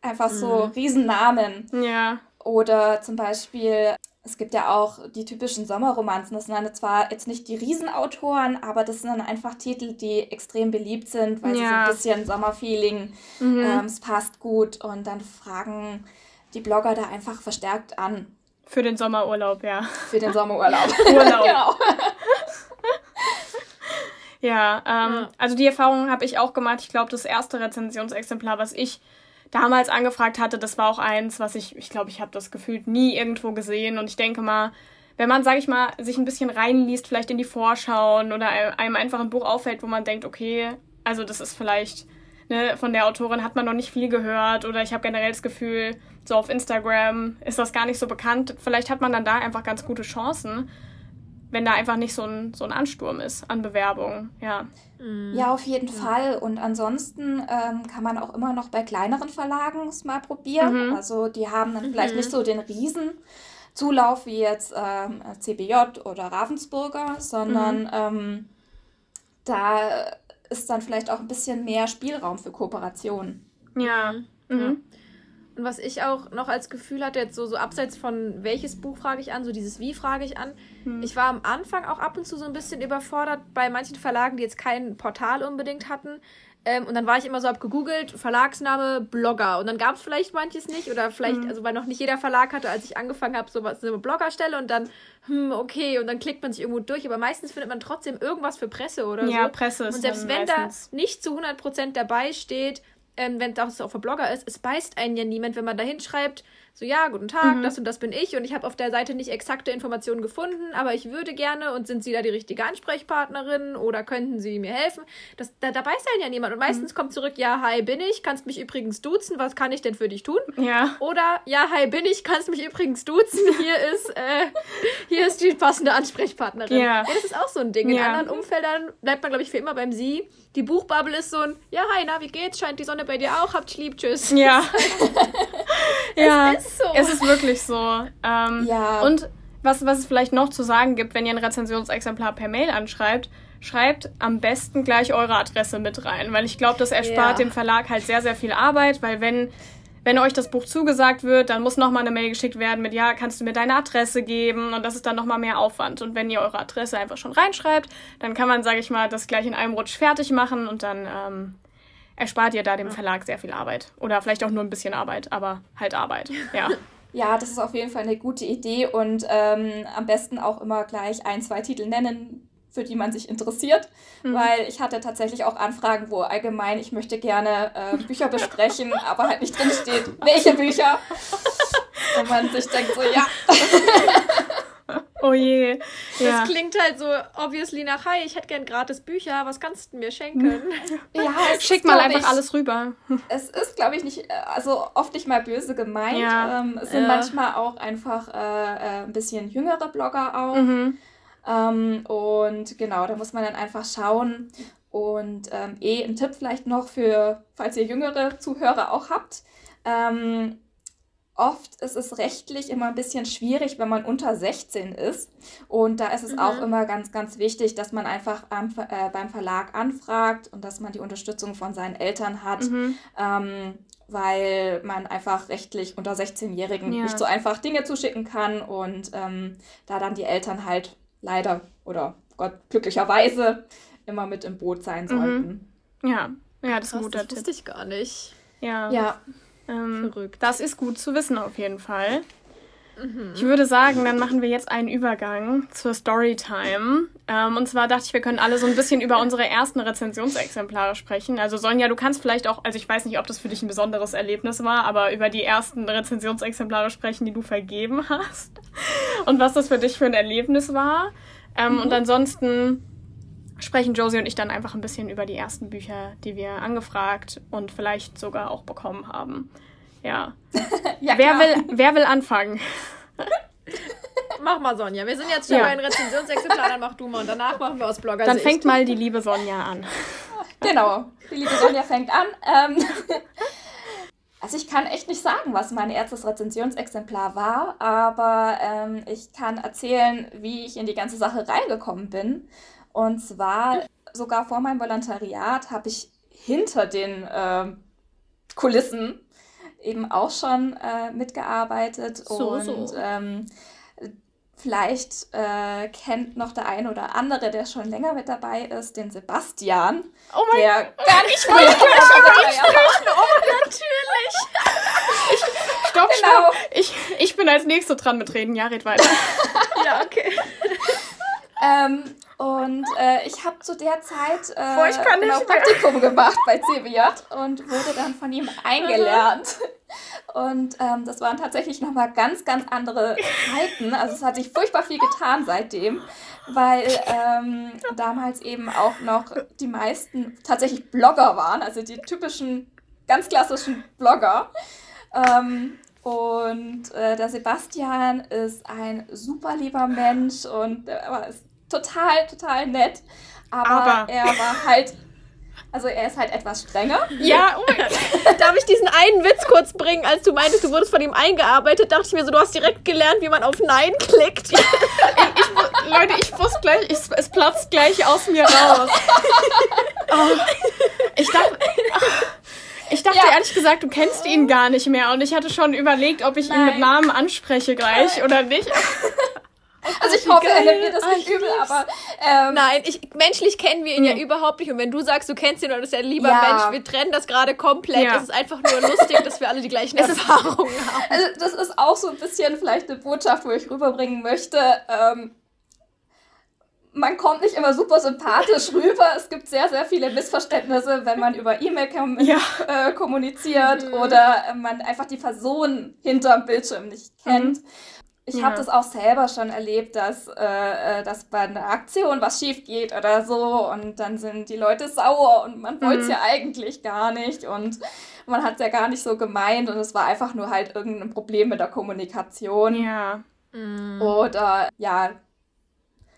einfach so mhm. Riesennamen. Ja. Oder zum Beispiel es gibt ja auch die typischen Sommerromanzen. Das sind dann zwar jetzt nicht die Riesenautoren, aber das sind dann einfach Titel, die extrem beliebt sind, weil ja. sie so ein bisschen Sommerfeeling, mhm. ähm, es passt gut und dann fragen die Blogger da einfach verstärkt an. Für den Sommerurlaub, ja. Für den Sommerurlaub. (laughs) Urlaub. genau. (laughs) ja, ähm, ja, also die Erfahrung habe ich auch gemacht. Ich glaube, das erste Rezensionsexemplar, was ich damals angefragt hatte, das war auch eins, was ich, ich glaube, ich habe das gefühlt nie irgendwo gesehen. Und ich denke mal, wenn man, sage ich mal, sich ein bisschen reinliest, vielleicht in die Vorschauen oder einem einfach ein Buch auffällt, wo man denkt, okay, also das ist vielleicht, ne, von der Autorin hat man noch nicht viel gehört oder ich habe generell das Gefühl, so auf Instagram ist das gar nicht so bekannt. Vielleicht hat man dann da einfach ganz gute Chancen wenn da einfach nicht so ein, so ein Ansturm ist an Bewerbungen, ja. Mhm. Ja, auf jeden ja. Fall. Und ansonsten ähm, kann man auch immer noch bei kleineren Verlagen es mal probieren. Mhm. Also die haben dann vielleicht mhm. nicht so den Riesenzulauf wie jetzt ähm, CBJ oder Ravensburger, sondern mhm. ähm, da ist dann vielleicht auch ein bisschen mehr Spielraum für Kooperationen. Ja. Mhm. ja. Und was ich auch noch als Gefühl hatte, jetzt so, so abseits von welches Buch frage ich an, so dieses Wie frage ich an. Hm. Ich war am Anfang auch ab und zu so ein bisschen überfordert bei manchen Verlagen, die jetzt kein Portal unbedingt hatten. Ähm, und dann war ich immer so, hab gegoogelt, Verlagsname, Blogger. Und dann gab es vielleicht manches nicht oder vielleicht, hm. also weil noch nicht jeder Verlag hatte, als ich angefangen habe, so was eine Bloggerstelle und dann, hm, okay, und dann klickt man sich irgendwo durch. Aber meistens findet man trotzdem irgendwas für Presse oder ja, so. Ja, Presse ist Und selbst wenn meistens. da nicht zu 100% dabei steht, ähm, wenn das auf der Blogger ist, es beißt einen ja niemand, wenn man da hinschreibt, so ja, guten Tag, mhm. das und das bin ich und ich habe auf der Seite nicht exakte Informationen gefunden, aber ich würde gerne und sind Sie da die richtige Ansprechpartnerin oder könnten Sie mir helfen? Das, da, da beißt einen ja niemand und meistens mhm. kommt zurück, ja, hi, bin ich, kannst mich übrigens duzen, was kann ich denn für dich tun? Ja. Oder, ja, hi, bin ich, kannst mich übrigens duzen, hier ist, äh, hier ist die passende Ansprechpartnerin. Ja. ja. Das ist auch so ein Ding. In ja. anderen Umfeldern bleibt man, glaube ich, für immer beim Sie. Die Buchbubble ist so ein, ja, hi, na, wie geht's? Scheint die Sonne bei dir auch? Habt lieb, tschüss. Ja. (laughs) (laughs) ja. Es ist so. Es ist wirklich so. Ähm, ja. Und was, was es vielleicht noch zu sagen gibt, wenn ihr ein Rezensionsexemplar per Mail anschreibt, schreibt am besten gleich eure Adresse mit rein, weil ich glaube, das erspart ja. dem Verlag halt sehr, sehr viel Arbeit, weil wenn wenn euch das Buch zugesagt wird, dann muss nochmal eine Mail geschickt werden mit, ja, kannst du mir deine Adresse geben? Und das ist dann nochmal mehr Aufwand. Und wenn ihr eure Adresse einfach schon reinschreibt, dann kann man, sage ich mal, das gleich in einem Rutsch fertig machen und dann ähm, erspart ihr da dem Verlag sehr viel Arbeit. Oder vielleicht auch nur ein bisschen Arbeit, aber halt Arbeit, ja. (laughs) Ja, das ist auf jeden Fall eine gute Idee und ähm, am besten auch immer gleich ein, zwei Titel nennen, für die man sich interessiert, mhm. weil ich hatte tatsächlich auch Anfragen, wo allgemein ich möchte gerne äh, Bücher besprechen, (laughs) aber halt nicht drin steht, welche Bücher. Und man sich denkt so, ja. Oh je. Ja. Das klingt halt so obviously nach, hi, ich hätte gern gratis Bücher, was kannst du mir schenken? (laughs) Ja, schick mal einfach ich, alles rüber. Es ist, glaube ich, nicht, also oft nicht mal böse gemeint. Ja. Ähm, es sind ja. manchmal auch einfach äh, äh, ein bisschen jüngere Blogger auch. Mhm. Ähm, und genau, da muss man dann einfach schauen. Und ähm, eh ein Tipp vielleicht noch für, falls ihr jüngere Zuhörer auch habt. Ähm, oft ist es rechtlich immer ein bisschen schwierig, wenn man unter 16 ist. Und da ist es mhm. auch immer ganz, ganz wichtig, dass man einfach am, äh, beim Verlag anfragt und dass man die Unterstützung von seinen Eltern hat. Mhm. Ähm, weil man einfach rechtlich unter 16-Jährigen ja. nicht so einfach Dinge zuschicken kann und ähm, da dann die Eltern halt leider oder Gott glücklicherweise immer mit im Boot sein mhm. sollten. Mhm. Ja, ja, das ist ein guter das Tipp. wusste ich gar nicht. Ja. Ja. Ähm, Verrückt. Das ist gut zu wissen auf jeden Fall. Mhm. Ich würde sagen, dann machen wir jetzt einen Übergang zur Storytime. Ähm, und zwar dachte ich, wir können alle so ein bisschen über unsere ersten Rezensionsexemplare sprechen. Also Sonja, du kannst vielleicht auch, also ich weiß nicht, ob das für dich ein besonderes Erlebnis war, aber über die ersten Rezensionsexemplare sprechen, die du vergeben hast. Und was das für dich für ein Erlebnis war. Ähm, mhm. Und ansonsten sprechen Josie und ich dann einfach ein bisschen über die ersten Bücher, die wir angefragt und vielleicht sogar auch bekommen haben. Ja. (laughs) ja wer, will, wer will anfangen? (laughs) Mach mal, Sonja. Wir sind jetzt schon ja. bei den Rezensionsexemplaren, dann mach du mal und danach machen wir aus Blogger. Dann fängt mal die liebe Sonja an. (laughs) Genau, die liebe Sonja fängt an. Ähm, also ich kann echt nicht sagen, was mein erstes Rezensionsexemplar war, aber ähm, ich kann erzählen, wie ich in die ganze Sache reingekommen bin. Und zwar sogar vor meinem Volontariat habe ich hinter den äh, Kulissen eben auch schon äh, mitgearbeitet. So, und so. Ähm, vielleicht äh, kennt noch der eine oder andere, der schon länger mit dabei ist, den Sebastian. Oh mein der Gott. Gar nicht ich wollte (laughs) gleich sprechen. Oh, natürlich. (laughs) Ich, stopp, genau. stopp. Ich, ich bin als Nächste dran mit Reden. Ja, red weiter. (laughs) ja, okay. ähm, und äh, ich habe zu der Zeit äh, genau Praktikum gemacht bei CBJ und wurde dann von ihm eingelernt. Und ähm, das waren tatsächlich nochmal ganz, ganz andere Zeiten. Also es hat sich furchtbar viel getan seitdem, weil ähm, damals eben auch noch die meisten tatsächlich Blogger waren, also die typischen, ganz klassischen Blogger. Ähm, und äh, der Sebastian ist ein super lieber Mensch und äh, ist total, total nett. Aber, aber, er war halt. Also er ist halt etwas strenger. Ja, oh mein Gott. (laughs) Darf ich diesen einen Witz kurz bringen? Als du meintest, du wurdest von ihm eingearbeitet, dachte ich mir so, du hast direkt gelernt, wie man auf Nein klickt. (laughs) ich, ich, Leute, ich wusste gleich, ich, es platzt gleich aus mir raus. oh, (laughs) ich dachte... Ich dachte ja. ehrlich gesagt, du kennst ihn gar nicht mehr und ich hatte schon überlegt, ob ich Nein. ihn mit Namen anspreche gleich oder nicht. Also ich hoffe, er nimmt mir das nicht übel, aber. Ähm, Nein, ich, menschlich kennen wir ihn ja überhaupt nicht. Und wenn du sagst, du kennst ihn und ist ja ein lieber ja. Mensch, wir trennen das gerade komplett. Ja. Es ist einfach nur lustig, dass wir alle die gleichen (laughs) Erfahrungen (laughs) haben. Also das ist auch so ein bisschen vielleicht eine Botschaft, wo ich rüberbringen möchte. Ähm, man kommt nicht immer super sympathisch rüber. Es gibt sehr, sehr viele Missverständnisse, wenn man über E-Mail kom ja. äh, kommuniziert mhm. oder man einfach die Person hinterm Bildschirm nicht kennt. Mhm. Ich ja. habe das auch selber schon erlebt, dass, äh, äh, dass bei einer Aktion was schief geht oder so und dann sind die Leute sauer und man wollte es mhm. ja eigentlich gar nicht und man hat es ja gar nicht so gemeint und es war einfach nur halt irgendein Problem mit der Kommunikation. Ja. Mhm. Oder ja,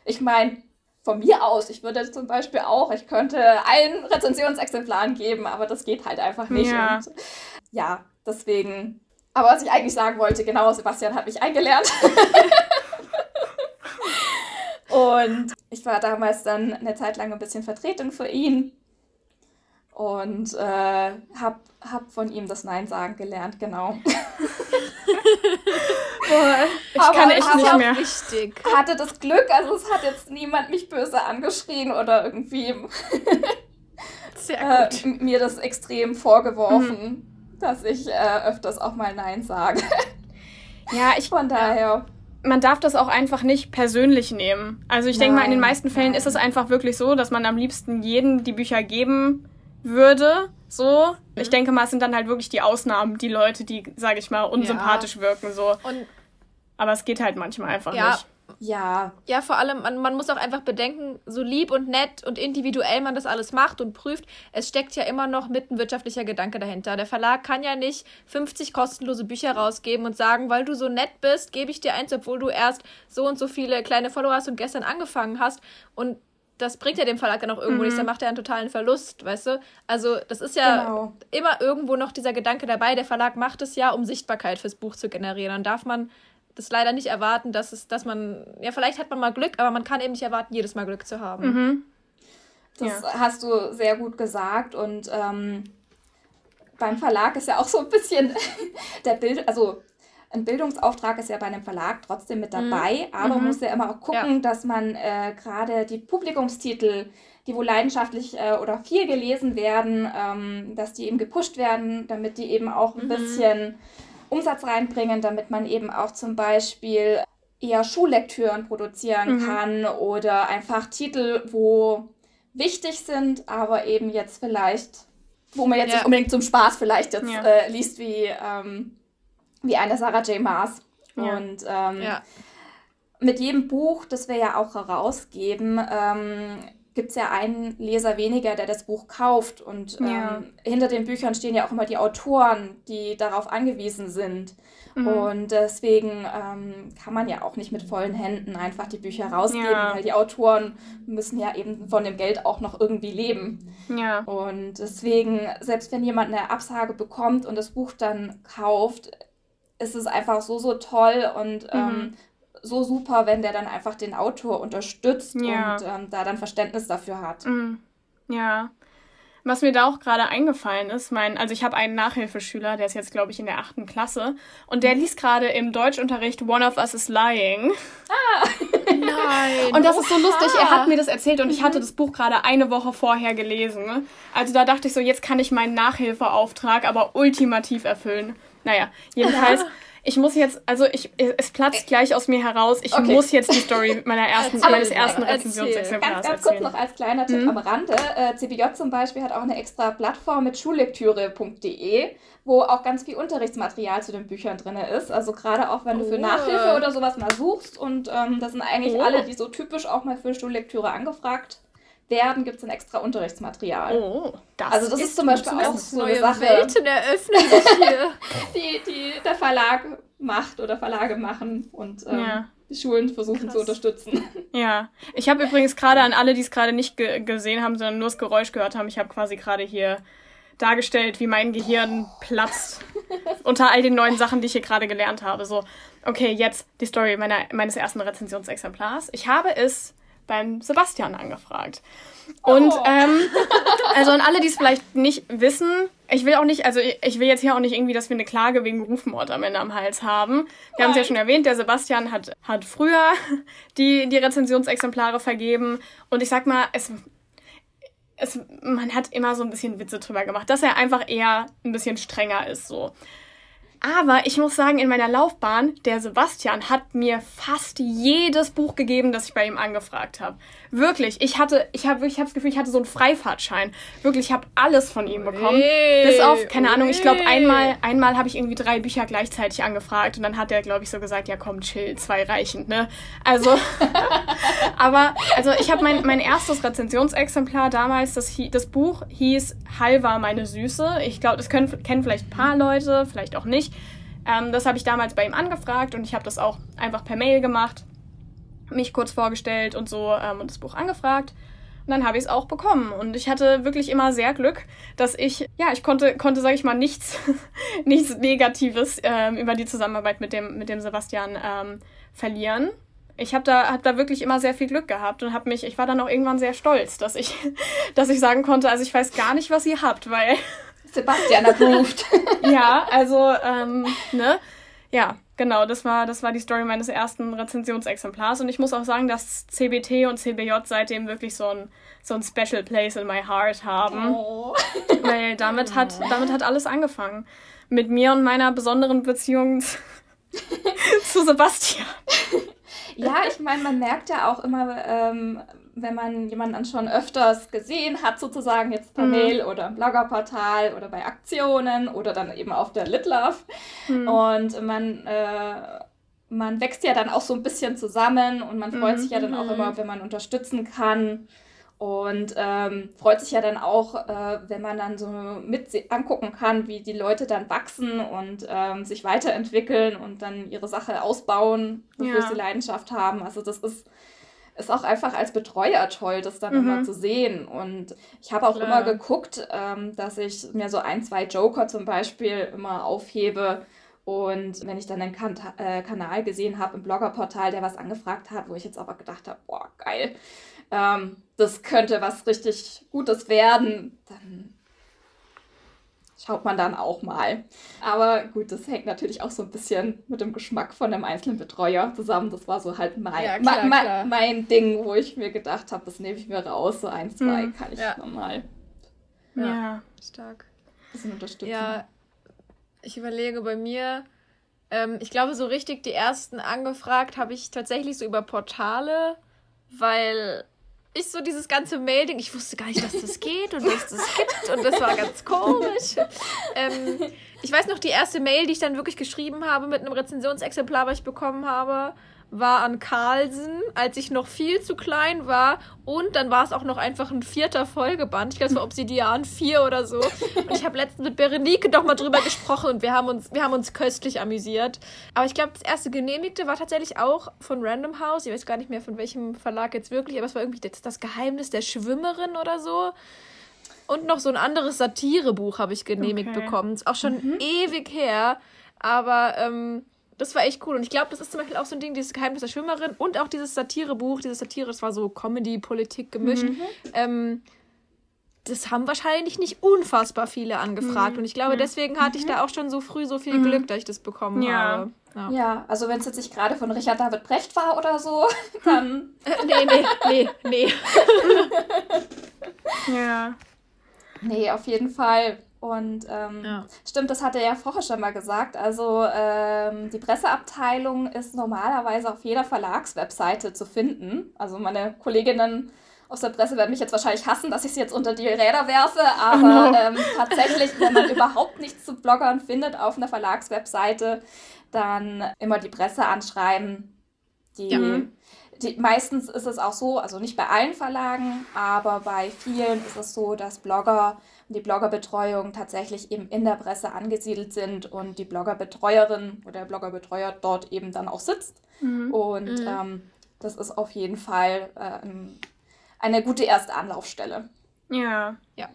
ich meine, von mir aus, ich würde zum Beispiel auch, ich könnte allen Rezensionsexemplaren geben, aber das geht halt einfach nicht. Ja, und, ja deswegen aber was ich eigentlich sagen wollte, genau, Sebastian hat mich eingelernt. (laughs) und ich war damals dann eine Zeit lang ein bisschen Vertretung für ihn. und äh, habe hab von ihm das Nein sagen gelernt, genau. (laughs) Boah, ich aber, kann echt nicht mehr. Wichtig. Hatte das Glück, also es hat jetzt niemand mich böse angeschrien oder irgendwie (laughs) äh, mir das extrem vorgeworfen, mhm. Dass ich äh, öfters auch mal Nein sage. (laughs) Ja, ich. Von daher. Man darf das auch einfach nicht persönlich nehmen. Also ich denke mal, in den meisten Fällen nein. ist es einfach wirklich so, dass man am liebsten jedem die Bücher geben würde. So. Mhm. Ich denke mal, es sind dann halt wirklich die Ausnahmen, die Leute, die, sage ich mal, unsympathisch ja. wirken. So. Und aber es geht halt manchmal einfach ja. nicht. Ja. Ja, vor allem, man, man muss auch einfach bedenken, so lieb und nett und individuell man das alles macht und prüft, es steckt ja immer noch mit ein wirtschaftlicher Gedanke dahinter. Der Verlag kann ja nicht 50 kostenlose Bücher rausgeben und sagen, weil du so nett bist, gebe ich dir eins, obwohl du erst so und so viele kleine Follower hast und gestern angefangen hast. Und das bringt ja dem Verlag dann auch irgendwo mhm. nichts, dann macht er einen totalen Verlust, weißt du? Also, das ist ja genau. immer irgendwo noch dieser Gedanke dabei, der Verlag macht es ja, um Sichtbarkeit fürs Buch zu generieren. Dann darf man das leider nicht erwarten, dass es, dass man, ja, vielleicht hat man mal Glück, aber man kann eben nicht erwarten, jedes Mal Glück zu haben. Mhm. Das ja. hast du sehr gut gesagt und ähm, beim Verlag ist ja auch so ein bisschen (laughs) der Bild, also ein Bildungsauftrag ist ja bei einem Verlag trotzdem mit mhm. dabei, mhm. aber man muss ja immer auch gucken, ja. dass man äh, gerade die Publikumstitel, die wohl leidenschaftlich äh, oder viel gelesen werden, ähm, dass die eben gepusht werden, damit die eben auch ein mhm. bisschen Umsatz reinbringen, damit man eben auch zum Beispiel eher Schullektüren produzieren mhm. kann oder einfach Titel, wo wichtig sind, aber eben jetzt vielleicht, wo man jetzt ja. nicht unbedingt zum Spaß vielleicht jetzt ja. äh, liest, wie, ähm, wie eine Sarah J. Maas. Ja. Und ähm, mit jedem Buch, das wir ja auch herausgeben, ähm, gibt es ja einen Leser weniger, der das Buch kauft. Und ja. ähm, hinter den Büchern stehen ja auch immer die Autoren, die darauf angewiesen sind. Mhm. Und deswegen ähm, kann man ja auch nicht mit vollen Händen einfach die Bücher rausgeben, ja. weil die Autoren müssen ja eben von dem Geld auch noch irgendwie leben. Ja. Und deswegen, selbst wenn jemand eine Absage bekommt und das Buch dann kauft, ist es einfach so, so toll und mhm. ähm, so super, wenn der dann einfach den Autor unterstützt ja. und ähm, da dann Verständnis dafür hat. Mhm. Ja. Was mir da auch gerade eingefallen ist, mein, also ich habe einen Nachhilfeschüler, der ist jetzt, glaube ich, in der achten Klasse und der liest gerade im Deutschunterricht One of Us is Lying. Ah! Nein! Und das Oha. ist so lustig, er hat mir das erzählt und ich hatte mhm. das Buch gerade eine Woche vorher gelesen. Also da dachte ich so, jetzt kann ich meinen Nachhilfeauftrag aber ultimativ erfüllen. Naja, jedenfalls ich muss jetzt, also ich, es platzt gleich aus mir heraus. Ich okay. muss jetzt die Story (laughs) meiner ersten, meines ersten Rezensionsexemplars ganz, ganz kurz noch als kleiner Tipp mhm. am Rande. Äh, CBJ zum Beispiel hat auch eine extra Plattform mit schullektüre.de, wo auch ganz viel Unterrichtsmaterial zu den Büchern drin ist. Also gerade auch, wenn du für oh. Nachhilfe oder sowas mal suchst. Und ähm, das sind eigentlich oh. alle, die so typisch auch mal für Schullektüre angefragt werden, gibt es ein extra Unterrichtsmaterial. Oh, das also das ist, ist zum Beispiel auch so eine Sache. Welten eröffnen sich hier. (laughs) die, die der Verlag macht oder Verlage machen und ähm, ja. die Schulen versuchen Krass. zu unterstützen. (laughs) Ja, ich habe übrigens gerade an alle, die es gerade nicht ge gesehen haben, sondern nur das Geräusch gehört haben, ich habe quasi gerade hier dargestellt, wie mein Gehirn platzt (laughs) unter all den neuen Sachen, die ich hier gerade gelernt habe. So, okay, jetzt die Story meiner, meines ersten Rezensionsexemplars. Ich habe es beim Sebastian angefragt. Und oh. ähm, (laughs) also an alle, die es vielleicht nicht wissen, ich will auch nicht, also ich will jetzt hier auch nicht irgendwie, dass wir eine Klage wegen Rufmord am Ende am Hals haben. Wir haben es ja schon erwähnt, der Sebastian hat, hat früher (laughs) die, die Rezensionsexemplare vergeben. Und ich sag mal, es, es, man hat immer so ein bisschen Witze drüber gemacht, dass er einfach eher ein bisschen strenger ist so. Aber ich muss sagen, in meiner Laufbahn, der Sebastian hat mir fast jedes Buch gegeben, das ich bei ihm angefragt habe. Wirklich, ich hatte, ich habe ich hab das Gefühl, ich hatte so einen Freifahrtschein. Wirklich, ich habe alles von ihm bekommen. Ui, bis auf, keine ui. Ahnung, ich glaube einmal, einmal habe ich irgendwie drei Bücher gleichzeitig angefragt und dann hat er, glaube ich, so gesagt, ja komm, chill, zwei reichend, ne? Also, (laughs) aber, also ich habe mein, mein erstes Rezensionsexemplar damals, das, das Buch hieß Halva meine Süße. Ich glaube, das können, kennen vielleicht ein paar Leute, vielleicht auch nicht. Ähm, das habe ich damals bei ihm angefragt und ich habe das auch einfach per Mail gemacht mich kurz vorgestellt und so ähm, und das Buch angefragt. Und dann habe ich es auch bekommen. Und ich hatte wirklich immer sehr Glück, dass ich, ja, ich konnte, konnte sage ich mal, nichts, (laughs) nichts Negatives ähm, über die Zusammenarbeit mit dem, mit dem Sebastian ähm, verlieren. ich habe da, hab da wirklich immer sehr viel Glück gehabt und habe mich, ich war dann auch irgendwann sehr stolz, dass ich, (laughs) dass ich sagen konnte, also ich weiß gar nicht, was ihr habt, weil. Sebastian approved. (laughs) ja, also, ähm, ne? Ja, genau, das war, das war die Story meines ersten Rezensionsexemplars. Und ich muss auch sagen, dass CBT und CBJ seitdem wirklich so ein, so ein Special Place in my heart haben. Oh. Weil damit hat, damit hat alles angefangen. Mit mir und meiner besonderen Beziehung (laughs) zu Sebastian. Ja, ich meine, man merkt ja auch immer, ähm, wenn man jemanden dann schon öfters gesehen hat, sozusagen jetzt per mhm. Mail oder im Bloggerportal oder bei Aktionen oder dann eben auf der Litlove. Mhm. Und man, äh, man wächst ja dann auch so ein bisschen zusammen und man freut mhm. sich ja dann auch mhm. immer, wenn man unterstützen kann. Und ähm, freut sich ja dann auch, äh, wenn man dann so mit angucken kann, wie die Leute dann wachsen und ähm, sich weiterentwickeln und dann ihre Sache ausbauen, wofür ja. sie Leidenschaft haben. Also das ist ist auch einfach als Betreuer toll, das dann mhm. immer zu sehen. Und ich habe auch Klar. immer geguckt, ähm, dass ich mir so ein, zwei Joker zum Beispiel immer aufhebe. Und wenn ich dann einen kan äh, Kanal gesehen habe im Bloggerportal, der was angefragt hat, wo ich jetzt aber gedacht habe, boah, geil, ähm, das könnte was richtig Gutes werden, dann schaut man dann auch mal. Aber gut, das hängt natürlich auch so ein bisschen mit dem Geschmack von dem einzelnen Betreuer zusammen. Das war so halt mein, ja, klar, ma, ma, mein Ding, wo ich mir gedacht habe, das nehme ich mir raus. So ein, zwei hm, kann ich ja. nochmal. Ja, ja, stark. Bisschen unterstützen. Ja, ich überlege bei mir, ähm, ich glaube, so richtig die ersten angefragt habe ich tatsächlich so über Portale, weil ich so dieses ganze Mail-Ding, ich wusste gar nicht, dass das geht und dass das gibt und das war ganz komisch. Ähm, ich weiß noch, die erste Mail, die ich dann wirklich geschrieben habe mit einem Rezensionsexemplar, was ich bekommen habe, war an Carlsen, als ich noch viel zu klein war. Und dann war es auch noch einfach ein vierter Folgeband. Ich glaube, es war Obsidian 4 oder so. Und ich habe letztens mit Berenike doch mal drüber gesprochen und wir haben uns, wir haben uns köstlich amüsiert. Aber ich glaube, das erste Genehmigte war tatsächlich auch von Random House. Ich weiß gar nicht mehr, von welchem Verlag jetzt wirklich, aber es war irgendwie das, das Geheimnis der Schwimmerin oder so. Und noch so ein anderes Satirebuch habe ich genehmigt okay. bekommen. Ist auch schon mhm. ewig her. Aber ähm, das war echt cool. Und ich glaube, das ist zum Beispiel auch so ein Ding, dieses Geheimnis der Schwimmerin und auch dieses Satirebuch, dieses Satire, das war so Comedy, Politik gemischt. Mhm. Ähm, das haben wahrscheinlich nicht unfassbar viele angefragt. Mhm. Und ich glaube, mhm. deswegen hatte ich da auch schon so früh so viel mhm. Glück, dass ich das bekommen ja. habe. Ja. ja, also wenn es jetzt nicht gerade von Richard David Brecht war oder so, (laughs) dann. nee, nee, nee, nee. (laughs) ja. Nee, auf jeden Fall. Und ähm, ja. stimmt, das hat er ja vorher schon mal gesagt. Also ähm, die Presseabteilung ist normalerweise auf jeder Verlagswebseite zu finden. Also meine Kolleginnen aus der Presse werden mich jetzt wahrscheinlich hassen, dass ich sie jetzt unter die Räder werfe, aber oh no. ähm, tatsächlich, wenn man überhaupt nichts zu Bloggern findet auf einer Verlagswebseite, dann immer die Presse anschreiben. Die, ja. die, meistens ist es auch so, also nicht bei allen Verlagen, aber bei vielen ist es so, dass Blogger die Bloggerbetreuung tatsächlich eben in der Presse angesiedelt sind und die Bloggerbetreuerin oder der Bloggerbetreuer dort eben dann auch sitzt. Mhm. Und mhm. Ähm, das ist auf jeden Fall äh, eine gute erste Anlaufstelle. Ja. Ja.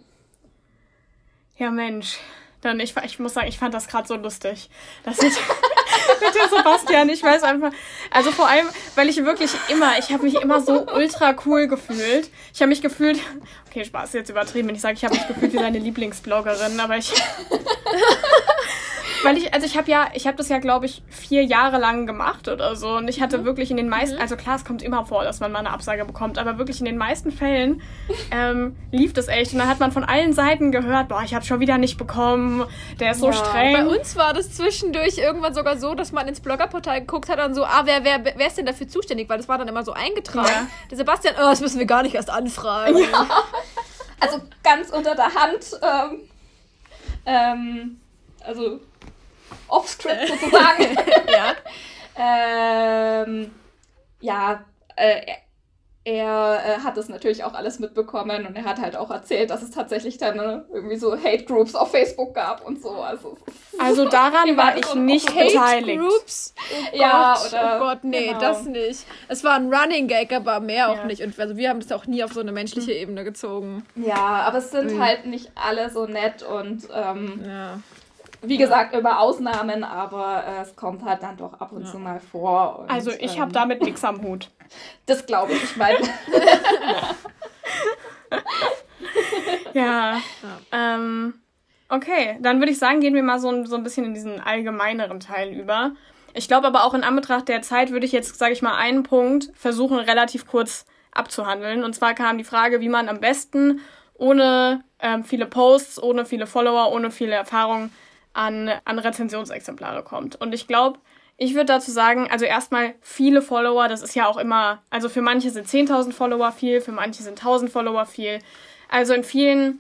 Ja, Mensch. Dann, ich, ich muss sagen, ich fand das gerade so lustig. Das ist (laughs) (laughs) mit dem Sebastian, ich weiß einfach. Also vor allem, weil ich wirklich immer, ich habe mich immer so ultra cool gefühlt. Ich habe mich gefühlt, okay, Spaß jetzt übertrieben, wenn ich sage, ich habe mich gefühlt wie seine Lieblingsbloggerin, aber ich (laughs) weil ich, also ich habe ja, ich habe das ja, glaube ich, vier Jahre lang gemacht oder so. Und ich hatte mhm. wirklich in den meisten, mhm. also klar, es kommt immer vor, dass man mal eine Absage bekommt, aber wirklich in den meisten Fällen ähm, lief das echt. Und dann hat man von allen Seiten gehört, boah, ich habe schon wieder nicht bekommen, der ist so ja. streng. Bei uns war das zwischendurch irgendwann sogar so, dass man ins Bloggerportal geguckt hat und so, ah, wer, wer, wer ist denn dafür zuständig? Weil das war dann immer so eingetragen. Ja. Der Sebastian, oh, das müssen wir gar nicht erst anfragen. Ja. (laughs) Also ganz unter der Hand. Ähm, ähm, also Off-Script sozusagen. (laughs) ja. ähm, ja, äh, er äh, hat es natürlich auch alles mitbekommen und er hat halt auch erzählt, dass es tatsächlich dann äh, irgendwie so Hate Groups auf Facebook gab und so. Also, also (laughs) daran war ich nicht beteiligt. Groups? Oh (laughs) ja, Gott, oder, oh Gott, nee, genau. das nicht. Es war ein Running Gag, aber mehr auch ja. nicht. Und also wir haben das auch nie auf so eine menschliche hm. Ebene gezogen. Ja, aber es sind mhm. halt nicht alle so nett und ähm, ja wie gesagt, über Ausnahmen, aber äh, es kommt halt dann doch ab und ja. zu mal vor. Und, also ich ähm, habe damit nichts am Hut. (laughs) Das glaube ich, ich meine. ja. (laughs) ja. Ähm, okay, dann würde ich sagen, gehen wir mal so, so ein bisschen in diesen allgemeineren Teil über. Ich glaube aber auch in Anbetracht der Zeit würde ich jetzt, sage ich mal, einen Punkt versuchen, relativ kurz abzuhandeln. Und zwar kam die Frage, wie man am besten ohne ähm, viele Posts, ohne viele Follower, ohne viele Erfahrung an, an Rezensionsexemplare kommt. Und ich glaube, ich würde dazu sagen, also erstmal viele Follower, das ist ja auch immer, also für manche sind 10.000 Follower viel, für manche sind 1.000 Follower viel. Also in vielen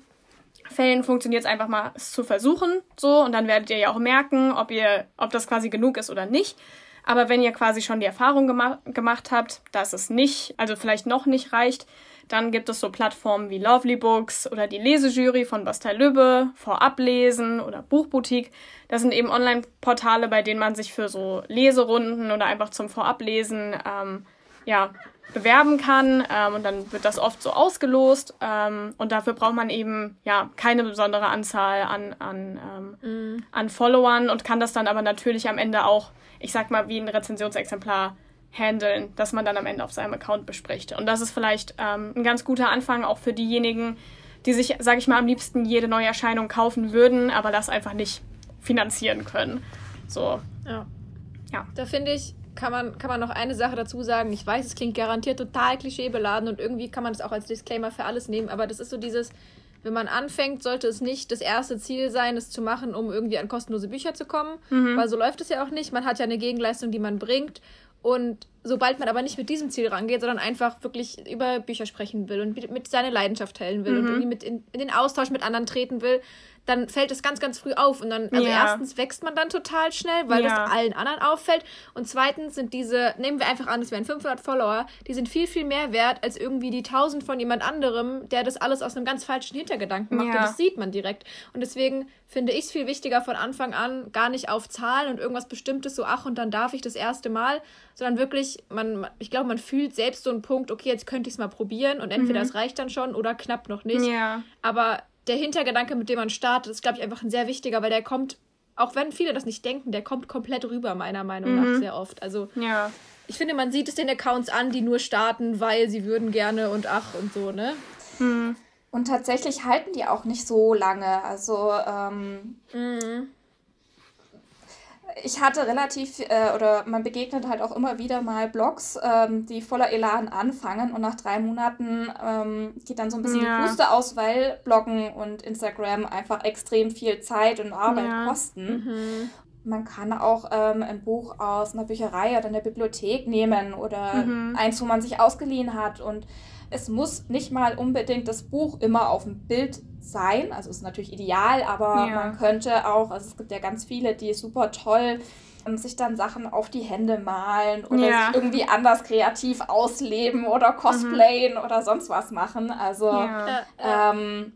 Fällen funktioniert es einfach mal, es zu versuchen, so, und dann werdet ihr ja auch merken, ob ihr, ob das quasi genug ist oder nicht. Aber wenn ihr quasi schon die Erfahrung gema gemacht habt, dass es nicht, also vielleicht noch nicht reicht, dann gibt es so Plattformen wie Lovely Books oder die Lesejury von Bastei Lübbe, Vorablesen oder Buchboutique. Das sind eben Online-Portale, bei denen man sich für so Leserunden oder einfach zum Vorablesen ähm, ja, bewerben kann. Ähm, und dann wird das oft so ausgelost. Ähm, und dafür braucht man eben ja keine besondere Anzahl an, an, ähm, mm. an Followern und kann das dann aber natürlich am Ende auch, ich sag mal, wie ein Rezensionsexemplar handeln, das man dann am Ende auf seinem Account bespricht. Und das ist vielleicht ähm, ein ganz guter Anfang auch für diejenigen, die sich, sage ich mal, am liebsten jede neue Erscheinung kaufen würden, aber das einfach nicht finanzieren können. So. Ja. ja. Da finde ich, kann man, kann man noch eine Sache dazu sagen. Ich weiß, es klingt garantiert total klischeebeladen und irgendwie kann man das auch als Disclaimer für alles nehmen, aber das ist so dieses, wenn man anfängt, sollte es nicht das erste Ziel sein, es zu machen, um irgendwie an kostenlose Bücher zu kommen, mhm. weil so läuft es ja auch nicht. Man hat ja eine Gegenleistung, die man bringt und sobald man aber nicht mit diesem Ziel rangeht, sondern einfach wirklich über Bücher sprechen will und mit seiner Leidenschaft teilen will mhm. und irgendwie mit in, in, den Austausch mit anderen treten will, dann fällt es ganz, ganz früh auf. Und dann, also ja. erstens wächst man dann total schnell, weil ja. das allen anderen auffällt. Und zweitens sind diese, nehmen wir einfach an, es wären 500 Follower, die sind viel, viel mehr wert als irgendwie die 1000 von jemand anderem, der das alles aus einem ganz falschen Hintergedanken macht. Ja. Und das sieht man direkt. Und deswegen finde ich es viel wichtiger von Anfang an, gar nicht auf Zahlen und irgendwas Bestimmtes, so ach, und dann darf ich das erste Mal, sondern wirklich, man, ich glaube, man fühlt selbst so einen Punkt, okay, jetzt könnte ich es mal probieren und entweder mhm. es reicht dann schon oder knapp noch nicht. Ja. Aber der Hintergedanke, mit dem man startet, ist, glaube ich, einfach ein sehr wichtiger, weil der kommt, auch wenn viele das nicht denken, der kommt komplett rüber, meiner Meinung mhm. nach, sehr oft. Also, ja. ich finde, man sieht es den Accounts an, die nur starten, weil sie würden gerne und ach und so, ne? Mhm. Und tatsächlich halten die auch nicht so lange. Also, ähm, mhm ich hatte relativ, äh, oder man begegnet halt auch immer wieder mal Blogs, ähm, die voller Elan anfangen und nach drei Monaten ähm, geht dann so ein bisschen ja. die Puste aus, weil Bloggen und Instagram einfach extrem viel Zeit und Arbeit ja. kosten. Mhm. Man kann auch ähm, ein Buch aus einer Bücherei oder einer Bibliothek nehmen oder mhm. eins, wo man sich ausgeliehen hat und es muss nicht mal unbedingt das Buch immer auf dem Bild sein. Also ist natürlich ideal, aber ja. man könnte auch, also es gibt ja ganz viele, die super toll ähm, sich dann Sachen auf die Hände malen oder ja. sich irgendwie anders kreativ ausleben oder mhm. cosplayen mhm. oder sonst was machen. Also ja. ähm,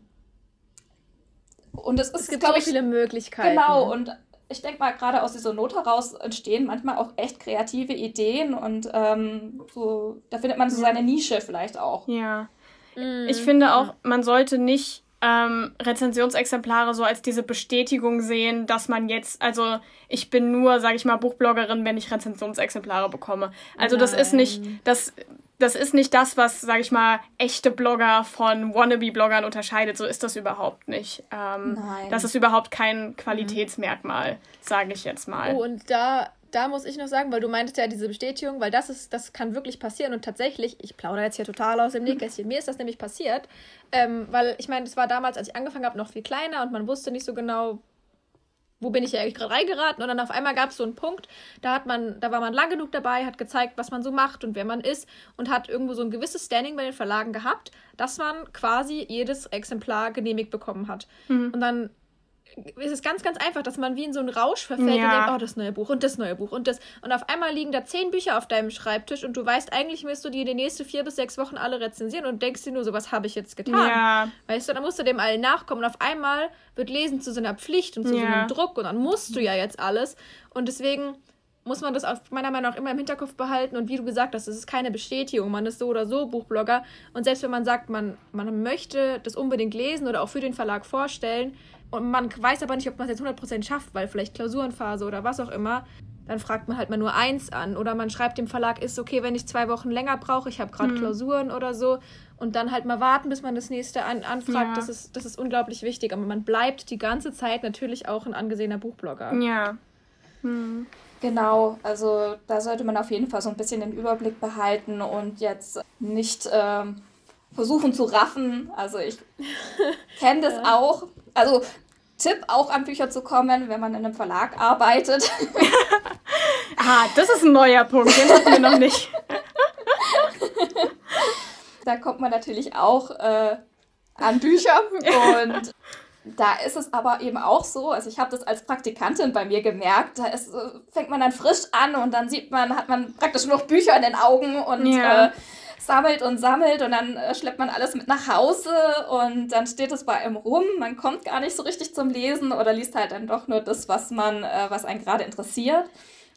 und es ist, es gibt so viele Möglichkeiten. Genau, und ich denke mal, gerade aus dieser Not heraus entstehen manchmal auch echt kreative Ideen und ähm, so, da findet man so seine Nische vielleicht auch. Ja. Mhm. Ich finde auch, man sollte nicht ähm, Rezensionsexemplare so als diese Bestätigung sehen, dass man jetzt, also ich bin nur, sage ich mal, Buchbloggerin, wenn ich Rezensionsexemplare bekomme. Also Nein. das ist nicht, das das ist nicht das, was, sag ich mal, echte Blogger von Wannabe-Bloggern unterscheidet. So ist das überhaupt nicht. Ähm, Nein. Das ist überhaupt kein Qualitätsmerkmal, mhm. sage ich jetzt mal. Oh, und da, da muss ich noch sagen, weil du meintest ja diese Bestätigung, weil das ist, das kann wirklich passieren und tatsächlich, ich plaudere jetzt hier total aus dem Nähkästchen, mir ist das nämlich passiert, ähm, weil ich meine, das war damals, als ich angefangen habe, noch viel kleiner und man wusste nicht so genau, wo bin ich ja eigentlich gerade reingeraten? Und dann auf einmal gab es so einen Punkt, da hat man, da war man lang genug dabei, hat gezeigt, was man so macht und wer man ist und hat irgendwo so ein gewisses Standing bei den Verlagen gehabt, dass man quasi jedes Exemplar genehmigt bekommen hat. Mhm. Und dann ist es ganz, ganz einfach, dass man wie in so einen Rausch verfällt ja. und denkt, oh, das neue Buch und das neue Buch und das. Und auf einmal liegen da zehn Bücher auf deinem Schreibtisch und du weißt, eigentlich müsst du die in den nächsten vier bis sechs Wochen alle rezensieren und denkst dir nur so, was habe ich jetzt getan? Ja. Weißt du, dann musst du dem allen nachkommen und auf einmal wird Lesen zu so einer Pflicht und zu ja. so einem Druck und dann musst du ja jetzt alles. Und deswegen muss man das auf meiner Meinung nach immer im Hinterkopf behalten. Und wie du gesagt hast, es ist keine Bestätigung. Man ist so oder so Buchblogger. Und selbst wenn man sagt, man, man möchte das unbedingt lesen oder auch für den Verlag vorstellen, und man weiß aber nicht, ob man es jetzt 100% schafft, weil vielleicht Klausurenphase oder was auch immer, dann fragt man halt mal nur eins an. Oder man schreibt dem Verlag, ist okay, wenn ich zwei Wochen länger brauche, ich habe gerade mhm. Klausuren oder so. Und dann halt mal warten, bis man das nächste an, anfragt. Ja. Das, ist, das ist unglaublich wichtig. Aber man bleibt die ganze Zeit natürlich auch ein angesehener Buchblogger. Ja. Mhm. Genau, also da sollte man auf jeden Fall so ein bisschen den Überblick behalten und jetzt nicht ähm, versuchen zu raffen. Also ich (laughs) kenne das ja. auch. Also Tipp, auch an Bücher zu kommen, wenn man in einem Verlag arbeitet. (laughs) ah, das ist ein neuer Punkt, den hatten wir noch nicht. (laughs) da kommt man natürlich auch äh, an Bücher und da ist es aber eben auch so, also ich habe das als Praktikantin bei mir gemerkt, da ist, äh, fängt man dann frisch an und dann sieht man, hat man praktisch nur noch Bücher in den Augen und ja. äh, sammelt und sammelt und dann äh, schleppt man alles mit nach Hause und dann steht es bei einem rum, man kommt gar nicht so richtig zum Lesen oder liest halt dann doch nur das, was man, äh, was einen gerade interessiert.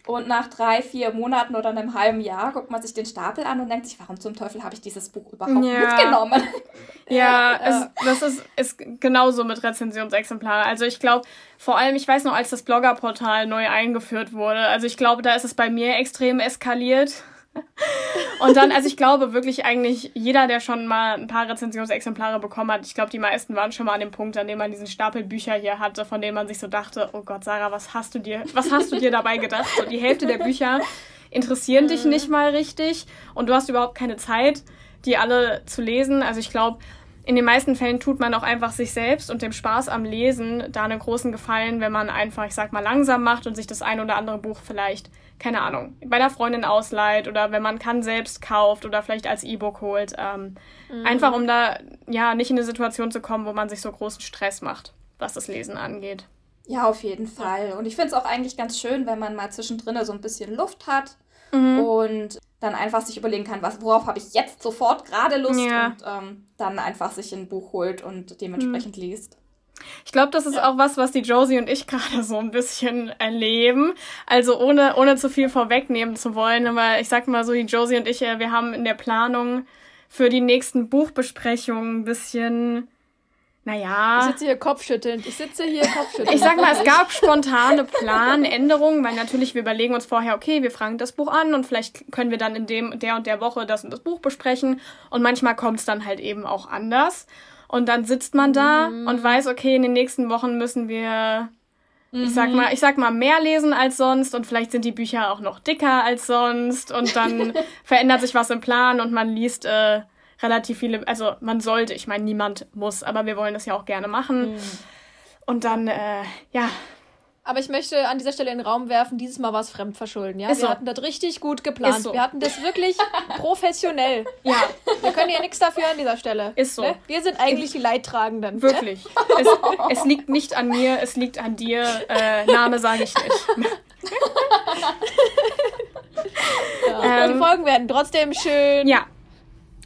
Und nach drei, vier Monaten oder einem halben Jahr guckt man sich den Stapel an und denkt sich, warum zum Teufel habe ich dieses Buch überhaupt ja. mitgenommen? (laughs) (laughs) Ja, es, das ist, ist genauso mit Rezensionsexemplaren. Also ich glaube, vor allem, ich weiß noch, als das Bloggerportal neu eingeführt wurde, also ich glaube, da ist es bei mir extrem eskaliert. Und dann, also ich glaube wirklich eigentlich jeder, der schon mal ein paar Rezensionsexemplare bekommen hat, ich glaube, die meisten waren schon mal an dem Punkt, an dem man diesen Stapel Bücher hier hatte, von denen man sich so dachte, oh Gott, Sarah, was hast du dir, was hast du dir dabei gedacht? So, die Hälfte der Bücher interessieren dich nicht mal richtig und du hast überhaupt keine Zeit, die alle zu lesen. Also ich glaube, in den meisten Fällen tut man auch einfach sich selbst und dem Spaß am Lesen da einen großen Gefallen, wenn man einfach, ich sag mal, langsam macht und sich das ein oder andere Buch vielleicht keine Ahnung, bei der Freundin ausleiht oder wenn man kann selbst kauft oder vielleicht als E-Book holt. Ähm, mhm. Einfach um da ja nicht in eine Situation zu kommen, wo man sich so großen Stress macht, was das Lesen angeht. Ja, auf jeden Fall. Und ich finde es auch eigentlich ganz schön, wenn man mal zwischendrin so ein bisschen Luft hat mhm. und dann einfach sich überlegen kann, was, worauf habe ich jetzt sofort gerade Lust ja. und ähm, dann einfach sich ein Buch holt und dementsprechend mhm. liest. Ich glaube, das ist ja. auch was, was die Josie und ich (laughs) gerade so ein bisschen erleben. Also ohne, ohne zu viel vorwegnehmen zu wollen. Aber ich sag mal so, die Josie und ich, äh, wir haben in der Planung für die nächsten Buchbesprechungen ein bisschen, naja. Ich sitze hier kopfschüttelnd. Ich sitze hier kopfschüttelnd. Ich sag mal, es gab (laughs) spontane Planänderungen, weil natürlich wir überlegen uns vorher, okay, wir fragen das Buch an und vielleicht können wir dann in dem, der und der Woche das und das Buch besprechen. Und manchmal kommt es dann halt eben auch anders. Und dann sitzt man da mhm. und weiß, okay, in den nächsten Wochen müssen wir, mhm. ich sag mhm. mal, ich sag mal, mehr lesen als sonst und vielleicht sind die Bücher auch noch dicker als sonst und dann (laughs) verändert sich was im Plan und man liest äh, relativ viele, also man sollte, ich meine, niemand muss, aber wir wollen das ja auch gerne machen. Mhm. Und dann, äh, ja, aber ich möchte an dieser Stelle in den Raum werfen, dieses Mal war es Fremdverschulden. Ja? Ist wir so. hatten das richtig gut geplant. So. Wir hatten das wirklich (laughs) professionell. Ja. Wir können ja nichts dafür an dieser Stelle. Ist so. Ne? Wir sind eigentlich ich, die Leidtragenden. Wirklich. Ne? Es, es, liegt nicht an mir, es liegt an dir. Äh, Name sage ich nicht. (laughs) ja. ähm, die Folgen werden trotzdem schön. Ja,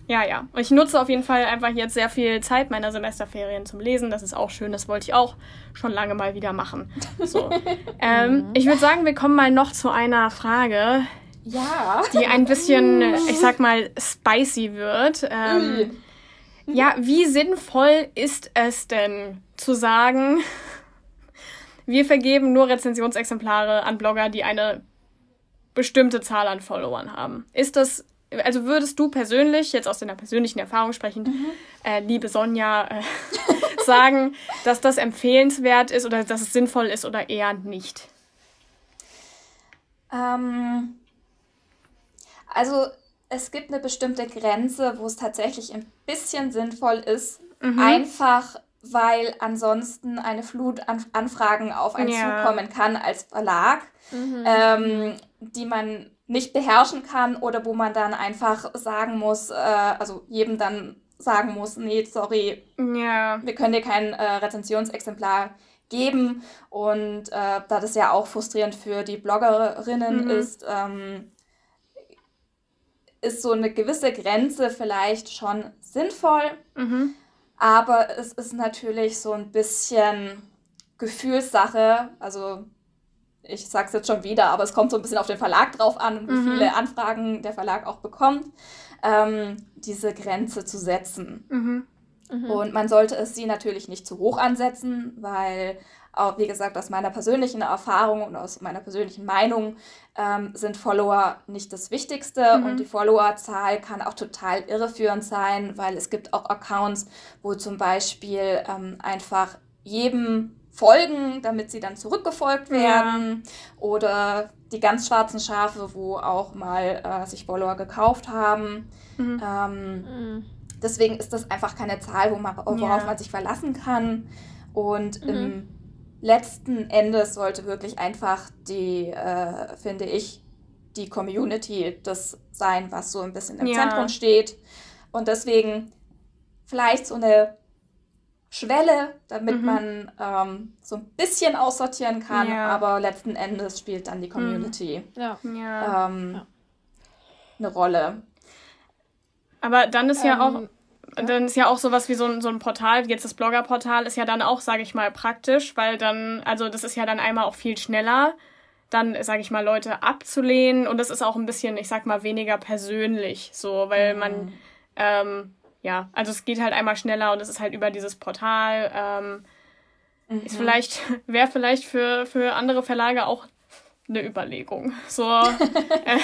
ja, ja. Ich nutze auf jeden Fall einfach jetzt sehr viel Zeit meiner Semesterferien zum Lesen. Das ist auch schön. Das wollte ich auch schon lange mal wieder machen. So. (laughs) ähm, mhm. ich würde sagen, wir kommen mal noch zu einer Frage. Ja. Die ein bisschen, ich sag mal, spicy wird. Ähm, ja, wie sinnvoll ist es denn zu sagen, (laughs) wir vergeben nur Rezensionsexemplare an Blogger, die eine bestimmte Zahl an Followern haben? Ist das also würdest du persönlich, jetzt aus deiner persönlichen Erfahrung sprechend, mhm. äh, liebe Sonja, äh, (laughs) sagen, dass das empfehlenswert ist oder dass es sinnvoll ist oder eher nicht? Ähm, also es gibt eine bestimmte Grenze, wo es tatsächlich ein bisschen sinnvoll ist, mhm. einfach weil ansonsten eine Flut an Anfragen auf einen ja. zukommen kann als Verlag, mhm. ähm, die man nicht beherrschen kann oder wo man dann einfach sagen muss, äh, also jedem dann sagen muss, nee, sorry, ja. wir können dir kein äh, Rezensionsexemplar geben. Und äh, da das ja auch frustrierend für die Bloggerinnen mhm. ist, ähm, ist so eine gewisse Grenze vielleicht schon sinnvoll. Mhm. Aber es ist natürlich so ein bisschen Gefühlssache. Also ich sage es jetzt schon wieder, aber es kommt so ein bisschen auf den Verlag drauf an, wie mhm. viele Anfragen der Verlag auch bekommt, ähm, diese Grenze zu setzen. Mhm. Mhm. Und man sollte es sie natürlich nicht zu hoch ansetzen, weil auch, wie gesagt, aus meiner persönlichen Erfahrung und aus meiner persönlichen Meinung ähm, sind Follower nicht das Wichtigste mhm. und die Followerzahl kann auch total irreführend sein, weil es gibt auch Accounts, wo zum Beispiel ähm, einfach jedem folgen, damit sie dann zurückgefolgt werden ja. oder die ganz schwarzen Schafe, wo auch mal äh, sich Follower gekauft haben. Mhm. Ähm, mhm. Deswegen ist das einfach keine Zahl, wo man, worauf ja. man sich verlassen kann. Und mhm. im letzten Endes sollte wirklich einfach die, äh, finde ich, die Community das sein, was so ein bisschen im ja. Zentrum steht. Und deswegen vielleicht so eine Schwelle, damit mhm. man ähm, so ein bisschen aussortieren kann, ja. aber letzten Endes spielt dann die Community mhm. ja. Ähm, eine Rolle. Aber dann ist ja auch ähm, dann ist ja auch sowas wie so ein, so ein Portal, jetzt das Blogger-Portal ist ja dann auch, sage ich mal, praktisch, weil dann, also das ist ja dann einmal auch viel schneller, dann, sage ich mal, Leute abzulehnen und das ist auch ein bisschen, ich sag mal, weniger persönlich, so, weil mhm. man, ähm, ja, also es geht halt einmal schneller und es ist halt über dieses Portal, ähm, mhm. ist vielleicht, (laughs) wäre vielleicht für, für andere Verlage auch eine Überlegung. So, (laughs) äh,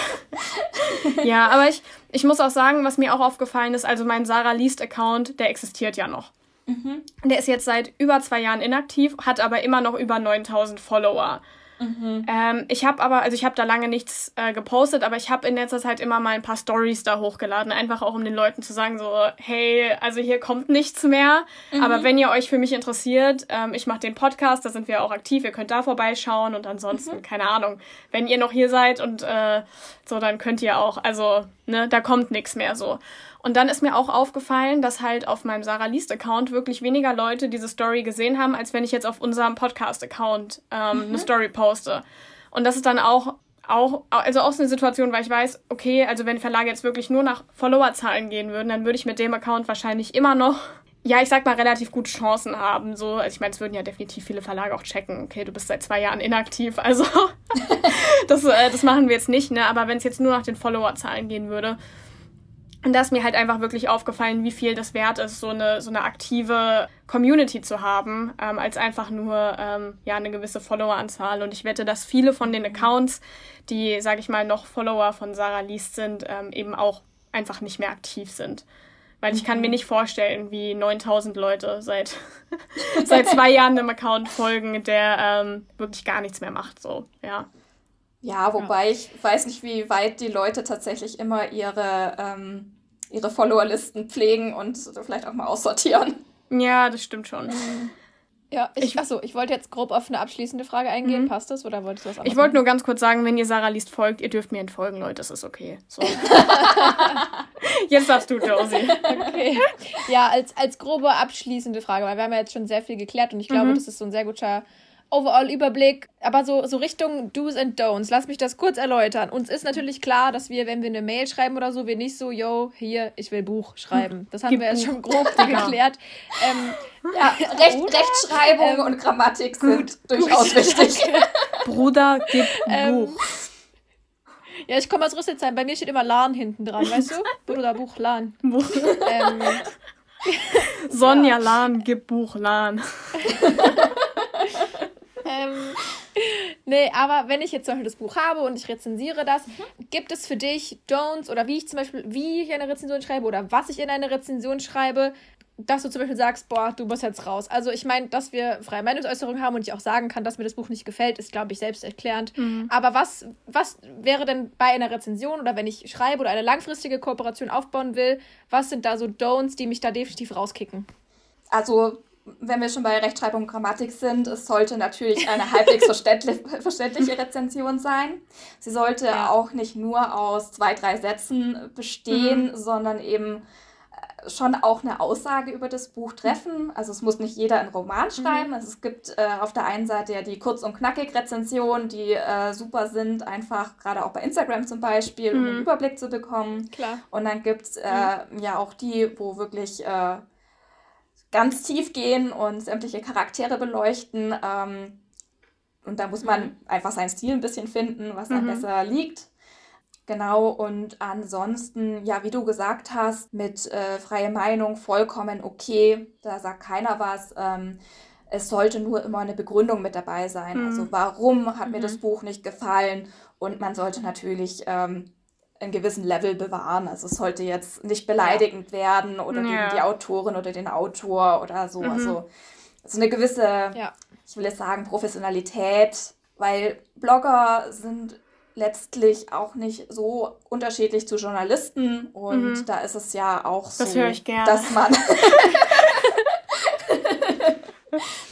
ja, aber ich, ich muss auch sagen, was mir auch aufgefallen ist, also mein Sarah Least Account, der existiert ja noch. Mhm. Der ist jetzt seit über zwei Jahren inaktiv, hat aber immer noch über 9000 Follower. Mhm. Ähm, ich habe aber, also ich habe da lange nichts äh, gepostet, aber ich habe in letzter Zeit immer mal ein paar Stories da hochgeladen, einfach auch um den Leuten zu sagen, so, hey, also hier kommt nichts mehr, mhm. aber wenn ihr euch für mich interessiert, ähm, ich mache den Podcast, da sind wir auch aktiv, ihr könnt da vorbeischauen und ansonsten, mhm. keine Ahnung, wenn ihr noch hier seid und äh, so, dann könnt ihr auch, also, ne, da kommt nichts mehr so. Und dann ist mir auch aufgefallen, dass halt auf meinem Sarah Least Account wirklich weniger Leute diese Story gesehen haben, als wenn ich jetzt auf unserem Podcast Account ähm, mhm. eine Story poste. Und das ist dann auch auch, also auch so eine Situation, weil ich weiß, okay, also wenn Verlage jetzt wirklich nur nach Followerzahlen gehen würden, dann würde ich mit dem Account wahrscheinlich immer noch, ja, ich sag mal, relativ gute Chancen haben. So, also ich meine, es würden ja definitiv viele Verlage auch checken, okay, du bist seit zwei Jahren inaktiv, also (laughs) das, äh, das machen wir jetzt nicht, ne? Aber wenn es jetzt nur nach den Followerzahlen gehen würde, und da ist mir halt einfach wirklich aufgefallen, wie viel das wert ist, so eine, so eine aktive Community zu haben, ähm, als einfach nur ähm, ja, eine gewisse Followeranzahl. Und ich wette, dass viele von den Accounts, die, sage ich mal, noch Follower von Sarah Liest sind, ähm, eben auch einfach nicht mehr aktiv sind. Weil ich kann mir mhm. nicht vorstellen, wie 9000 Leute seit, (laughs) seit zwei Jahren einem Account folgen, der ähm, wirklich gar nichts mehr macht. So, ja. Ja, wobei ja. ich weiß nicht, wie weit die Leute tatsächlich immer ihre, ähm, ihre Followerlisten pflegen und vielleicht auch mal aussortieren. Ja, das stimmt schon. Ja, ich, ich, achso, ich wollte jetzt grob auf eine abschließende Frage eingehen. Mhm. Passt das oder wolltest du was anderes? Ich wollte nur ganz kurz sagen, wenn ihr Sarah liest folgt, ihr dürft mir entfolgen, Leute, das ist okay. So. (laughs) jetzt darfst du, Josie. Okay. Ja, als, als grobe abschließende Frage, weil wir haben ja jetzt schon sehr viel geklärt und ich glaube, mhm. das ist so ein sehr guter Overall-Überblick, aber so, so Richtung Do's and Don'ts. Lass mich das kurz erläutern. Uns ist natürlich klar, dass wir, wenn wir eine Mail schreiben oder so, wir nicht so, yo, hier, ich will Buch schreiben. (laughs) Das haben Gib wir jetzt schon grob (laughs) geklärt. Ähm, ja, (laughs) Recht, Rechtschreibung ähm, und Grammatik sind gut, durchaus gut. wichtig. Bruder, gib ähm, Buch. Ja, ich komme aus Rüsselsheim. Bei mir steht immer Lahn hinten dran, weißt du? Bruder, Buch, Lahn. Buch. Ähm, Sonja ja. Lahn, gib Buch, Lahn. Ähm, nee, aber wenn ich jetzt zum Beispiel das Buch habe und ich rezensiere das, mhm. gibt es für dich Don'ts oder wie ich zum Beispiel, wie ich eine Rezension schreibe oder was ich in eine Rezension schreibe, dass du zum Beispiel sagst, boah, du musst jetzt raus. Also ich meine, dass wir freie Meinungsäußerung haben und ich auch sagen kann, dass mir das Buch nicht gefällt, ist, glaube ich, selbsterklärend. Mhm. Aber was, was wäre denn bei einer Rezension oder wenn ich schreibe oder eine langfristige Kooperation aufbauen will, was sind da so Don'ts, die mich da definitiv rauskicken? Also wenn wir schon bei Rechtschreibung und Grammatik sind, es sollte natürlich eine halbwegs (laughs) verständliche Rezension sein. Sie sollte ja. auch nicht nur aus zwei, drei Sätzen bestehen, mhm. sondern eben äh, schon auch eine Aussage über das Buch treffen. Also es muss nicht jeder einen Roman mhm. schreiben. Mhm. Also es gibt äh, auf der einen Seite ja die kurz und knackig Rezensionen, die äh, super sind, einfach gerade auch bei Instagram zum Beispiel, um einen mhm. Überblick zu bekommen. Klar. Und dann gibt es äh, mhm. ja auch die, wo wirklich äh, ganz tief gehen und sämtliche Charaktere beleuchten. Ähm, und da muss man mhm. einfach seinen Stil ein bisschen finden, was dann mhm. besser liegt. Genau, und ansonsten, ja, wie du gesagt hast, mit äh, freie Meinung vollkommen okay, da sagt keiner was. Ähm, es sollte nur immer eine Begründung mit dabei sein. Mhm. Also warum hat mir mhm. das Buch nicht gefallen? Und man sollte natürlich ähm, einen gewissen Level bewahren. Also es sollte jetzt nicht beleidigend ja. werden oder ja. gegen die Autorin oder den Autor oder so. Mhm. Also so eine gewisse, ja. ich will jetzt sagen, Professionalität, weil Blogger sind letztlich auch nicht so unterschiedlich zu Journalisten und mhm. da ist es ja auch so, das ich gerne. dass man (laughs) (laughs)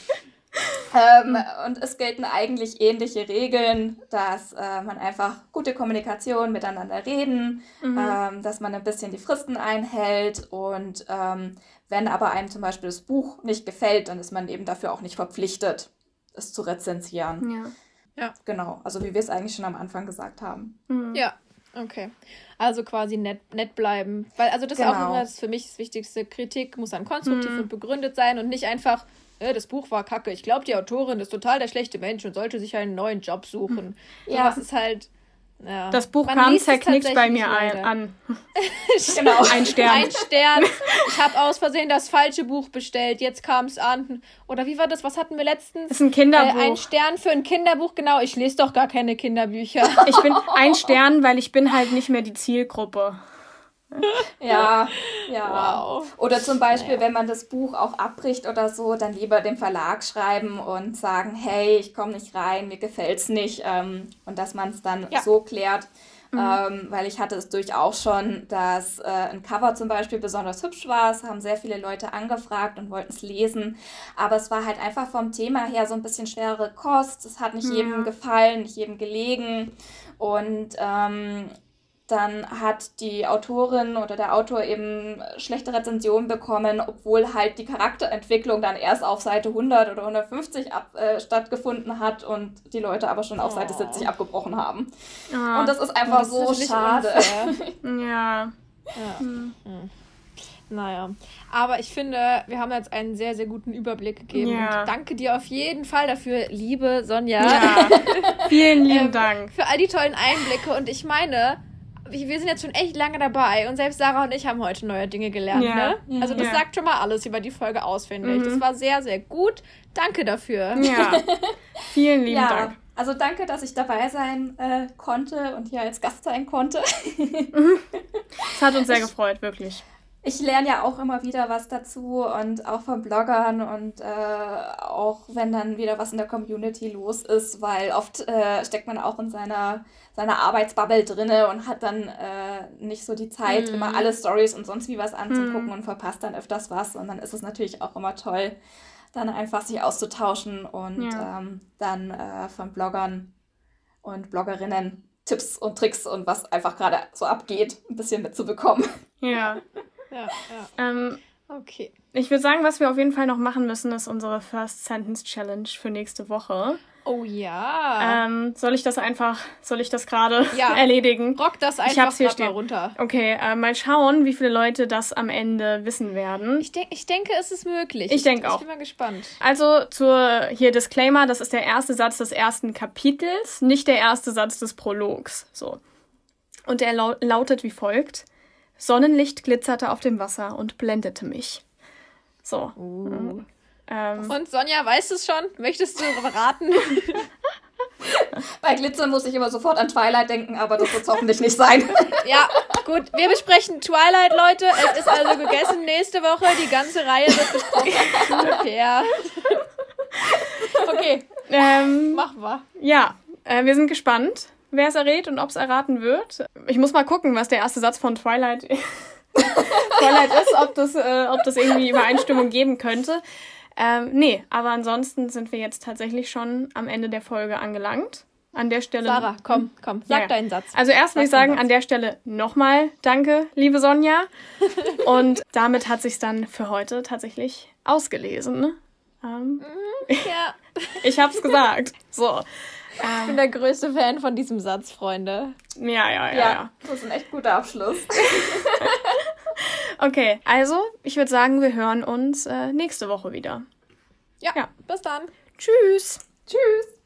ähm, und es gelten eigentlich ähnliche Regeln, dass äh, man einfach gute Kommunikation miteinander reden, mhm. ähm, dass man ein bisschen die Fristen einhält und ähm, wenn aber einem zum Beispiel das Buch nicht gefällt, dann ist man eben dafür auch nicht verpflichtet, es zu rezensieren. Ja. Ja. Genau, also wie wir es eigentlich schon am Anfang gesagt haben. Mhm. Ja, okay. Also quasi nett, nett bleiben. Weil, also das genau. ist auch genau. immer das für mich das Wichtigste. Kritik muss dann konstruktiv mhm. und begründet sein und nicht einfach, äh, das Buch war kacke. Ich glaube, die Autorin ist total der schlechte Mensch und sollte sich einen neuen Job suchen. Ja. Das ist halt ja. Das Buch Man kam zerknickt bei mir ein, an. (laughs) genau. (laughs) Ein Stern. Ein Stern. Ich habe aus Versehen das falsche Buch bestellt. Jetzt kam es an. Oder wie war das? Was hatten wir letztens? Das ist ein Kinderbuch. Äh, ein Stern für ein Kinderbuch. Genau. Ich lese doch gar keine Kinderbücher. Ich bin ein Stern, weil ich bin halt nicht mehr die Zielgruppe. Ja, (laughs) ja. Wow. Oder zum Beispiel, naja. wenn man das Buch auch abbricht oder so, dann lieber dem Verlag schreiben und sagen, hey, ich komme nicht rein, mir gefällt es nicht. Ähm, und dass man es dann ja. so klärt. Mhm. Ähm, weil ich hatte es durchaus schon, dass äh, ein Cover zum Beispiel besonders hübsch war. Es haben sehr viele Leute angefragt und wollten es lesen. Aber es war halt einfach vom Thema her so ein bisschen schwerere Kost. Es hat nicht ja. jedem gefallen, nicht jedem gelegen. Und ähm, dann hat die Autorin oder der Autor eben schlechte Rezensionen bekommen, obwohl halt die Charakterentwicklung dann erst auf Seite 100 oder 150 ab, äh, stattgefunden hat und die Leute aber schon auf oh. Seite 70 abgebrochen haben. Oh. Und das ist einfach das so ist schade. (laughs) ja. ja. Hm. Hm. Naja, aber ich finde, wir haben jetzt einen sehr, sehr guten Überblick gegeben. Ja. Und danke dir auf jeden Fall dafür, liebe Sonja. Ja. (laughs) Vielen lieben ähm, Dank. Für all die tollen Einblicke. Und ich meine, wir sind jetzt schon echt lange dabei und selbst Sarah und ich haben heute neue Dinge gelernt. Ja. Ne? Also das ja. sagt schon mal alles über die Folge aus, finde ich. Das mhm. war sehr, sehr gut. Danke dafür. Ja. (laughs) Vielen lieben ja. Dank. Also danke, dass ich dabei sein äh, konnte und hier als Gast sein konnte. (laughs) Es hat uns sehr gefreut, wirklich ich lerne ja auch immer wieder was dazu und auch von Bloggern und äh, auch wenn dann wieder was in der Community los ist, weil oft äh, steckt man auch in seiner, seiner Arbeitsbubble drinne und hat dann äh, nicht so die Zeit, mm. immer alle Stories und sonst wie was anzugucken mm. und verpasst dann öfters was. Und dann ist es natürlich auch immer toll, dann einfach sich auszutauschen und ja. ähm, dann äh, von Bloggern und Bloggerinnen Tipps und Tricks und was einfach gerade so abgeht, ein bisschen mitzubekommen. Ja. (laughs) Ja, ja. Ähm, okay. Ich würde sagen, was wir auf jeden Fall noch machen müssen, ist unsere First Sentence Challenge für nächste Woche. Oh ja. Ähm, soll ich das einfach, soll ich das gerade ja. (laughs) erledigen? Rock das einfach ich hab's hier stehen. mal runter. Okay, äh, mal schauen, wie viele Leute das am Ende wissen werden. Ich, denk, ich denke, es ist möglich. Ich denke auch. Ich bin mal gespannt. Also zur hier Disclaimer, das ist der erste Satz des ersten Kapitels, nicht der erste Satz des Prologs. So. Und er lautet wie folgt. Sonnenlicht glitzerte auf dem Wasser und blendete mich. So. Uh. Ähm. Und Sonja, weißt du es schon? Möchtest du raten? (laughs) Bei Glitzer muss ich immer sofort an Twilight denken, aber das wird es hoffentlich nicht sein. (laughs) ja, gut. Wir besprechen Twilight, Leute. Es ist also gegessen. Nächste Woche die ganze Reihe wird besprochen. (laughs) Super. okay. Ähm, Machen wir. Ja, äh, wir sind gespannt wer es errät und ob es erraten wird. Ich muss mal gucken, was der erste Satz von Twilight, (laughs) Twilight ist, ob das, äh, ob das irgendwie Übereinstimmung geben könnte. Ähm, nee, aber ansonsten sind wir jetzt tatsächlich schon am Ende der Folge angelangt. An der Stelle. Sarah, komm, komm, sag ja, deinen Satz. Also erst will ich sagen, an der Stelle nochmal danke, liebe Sonja. (laughs) Und damit hat sich dann für heute tatsächlich ausgelesen. Ne? Ähm, mhm, ja. (laughs) ich hab's gesagt. So. Ich bin der größte Fan von diesem Satz, Freunde. Ja, ja, ja. ja. Das ist ein echt guter Abschluss. (laughs) okay, also ich würde sagen, wir hören uns äh, nächste Woche wieder. Ja, ja, bis dann. Tschüss. Tschüss.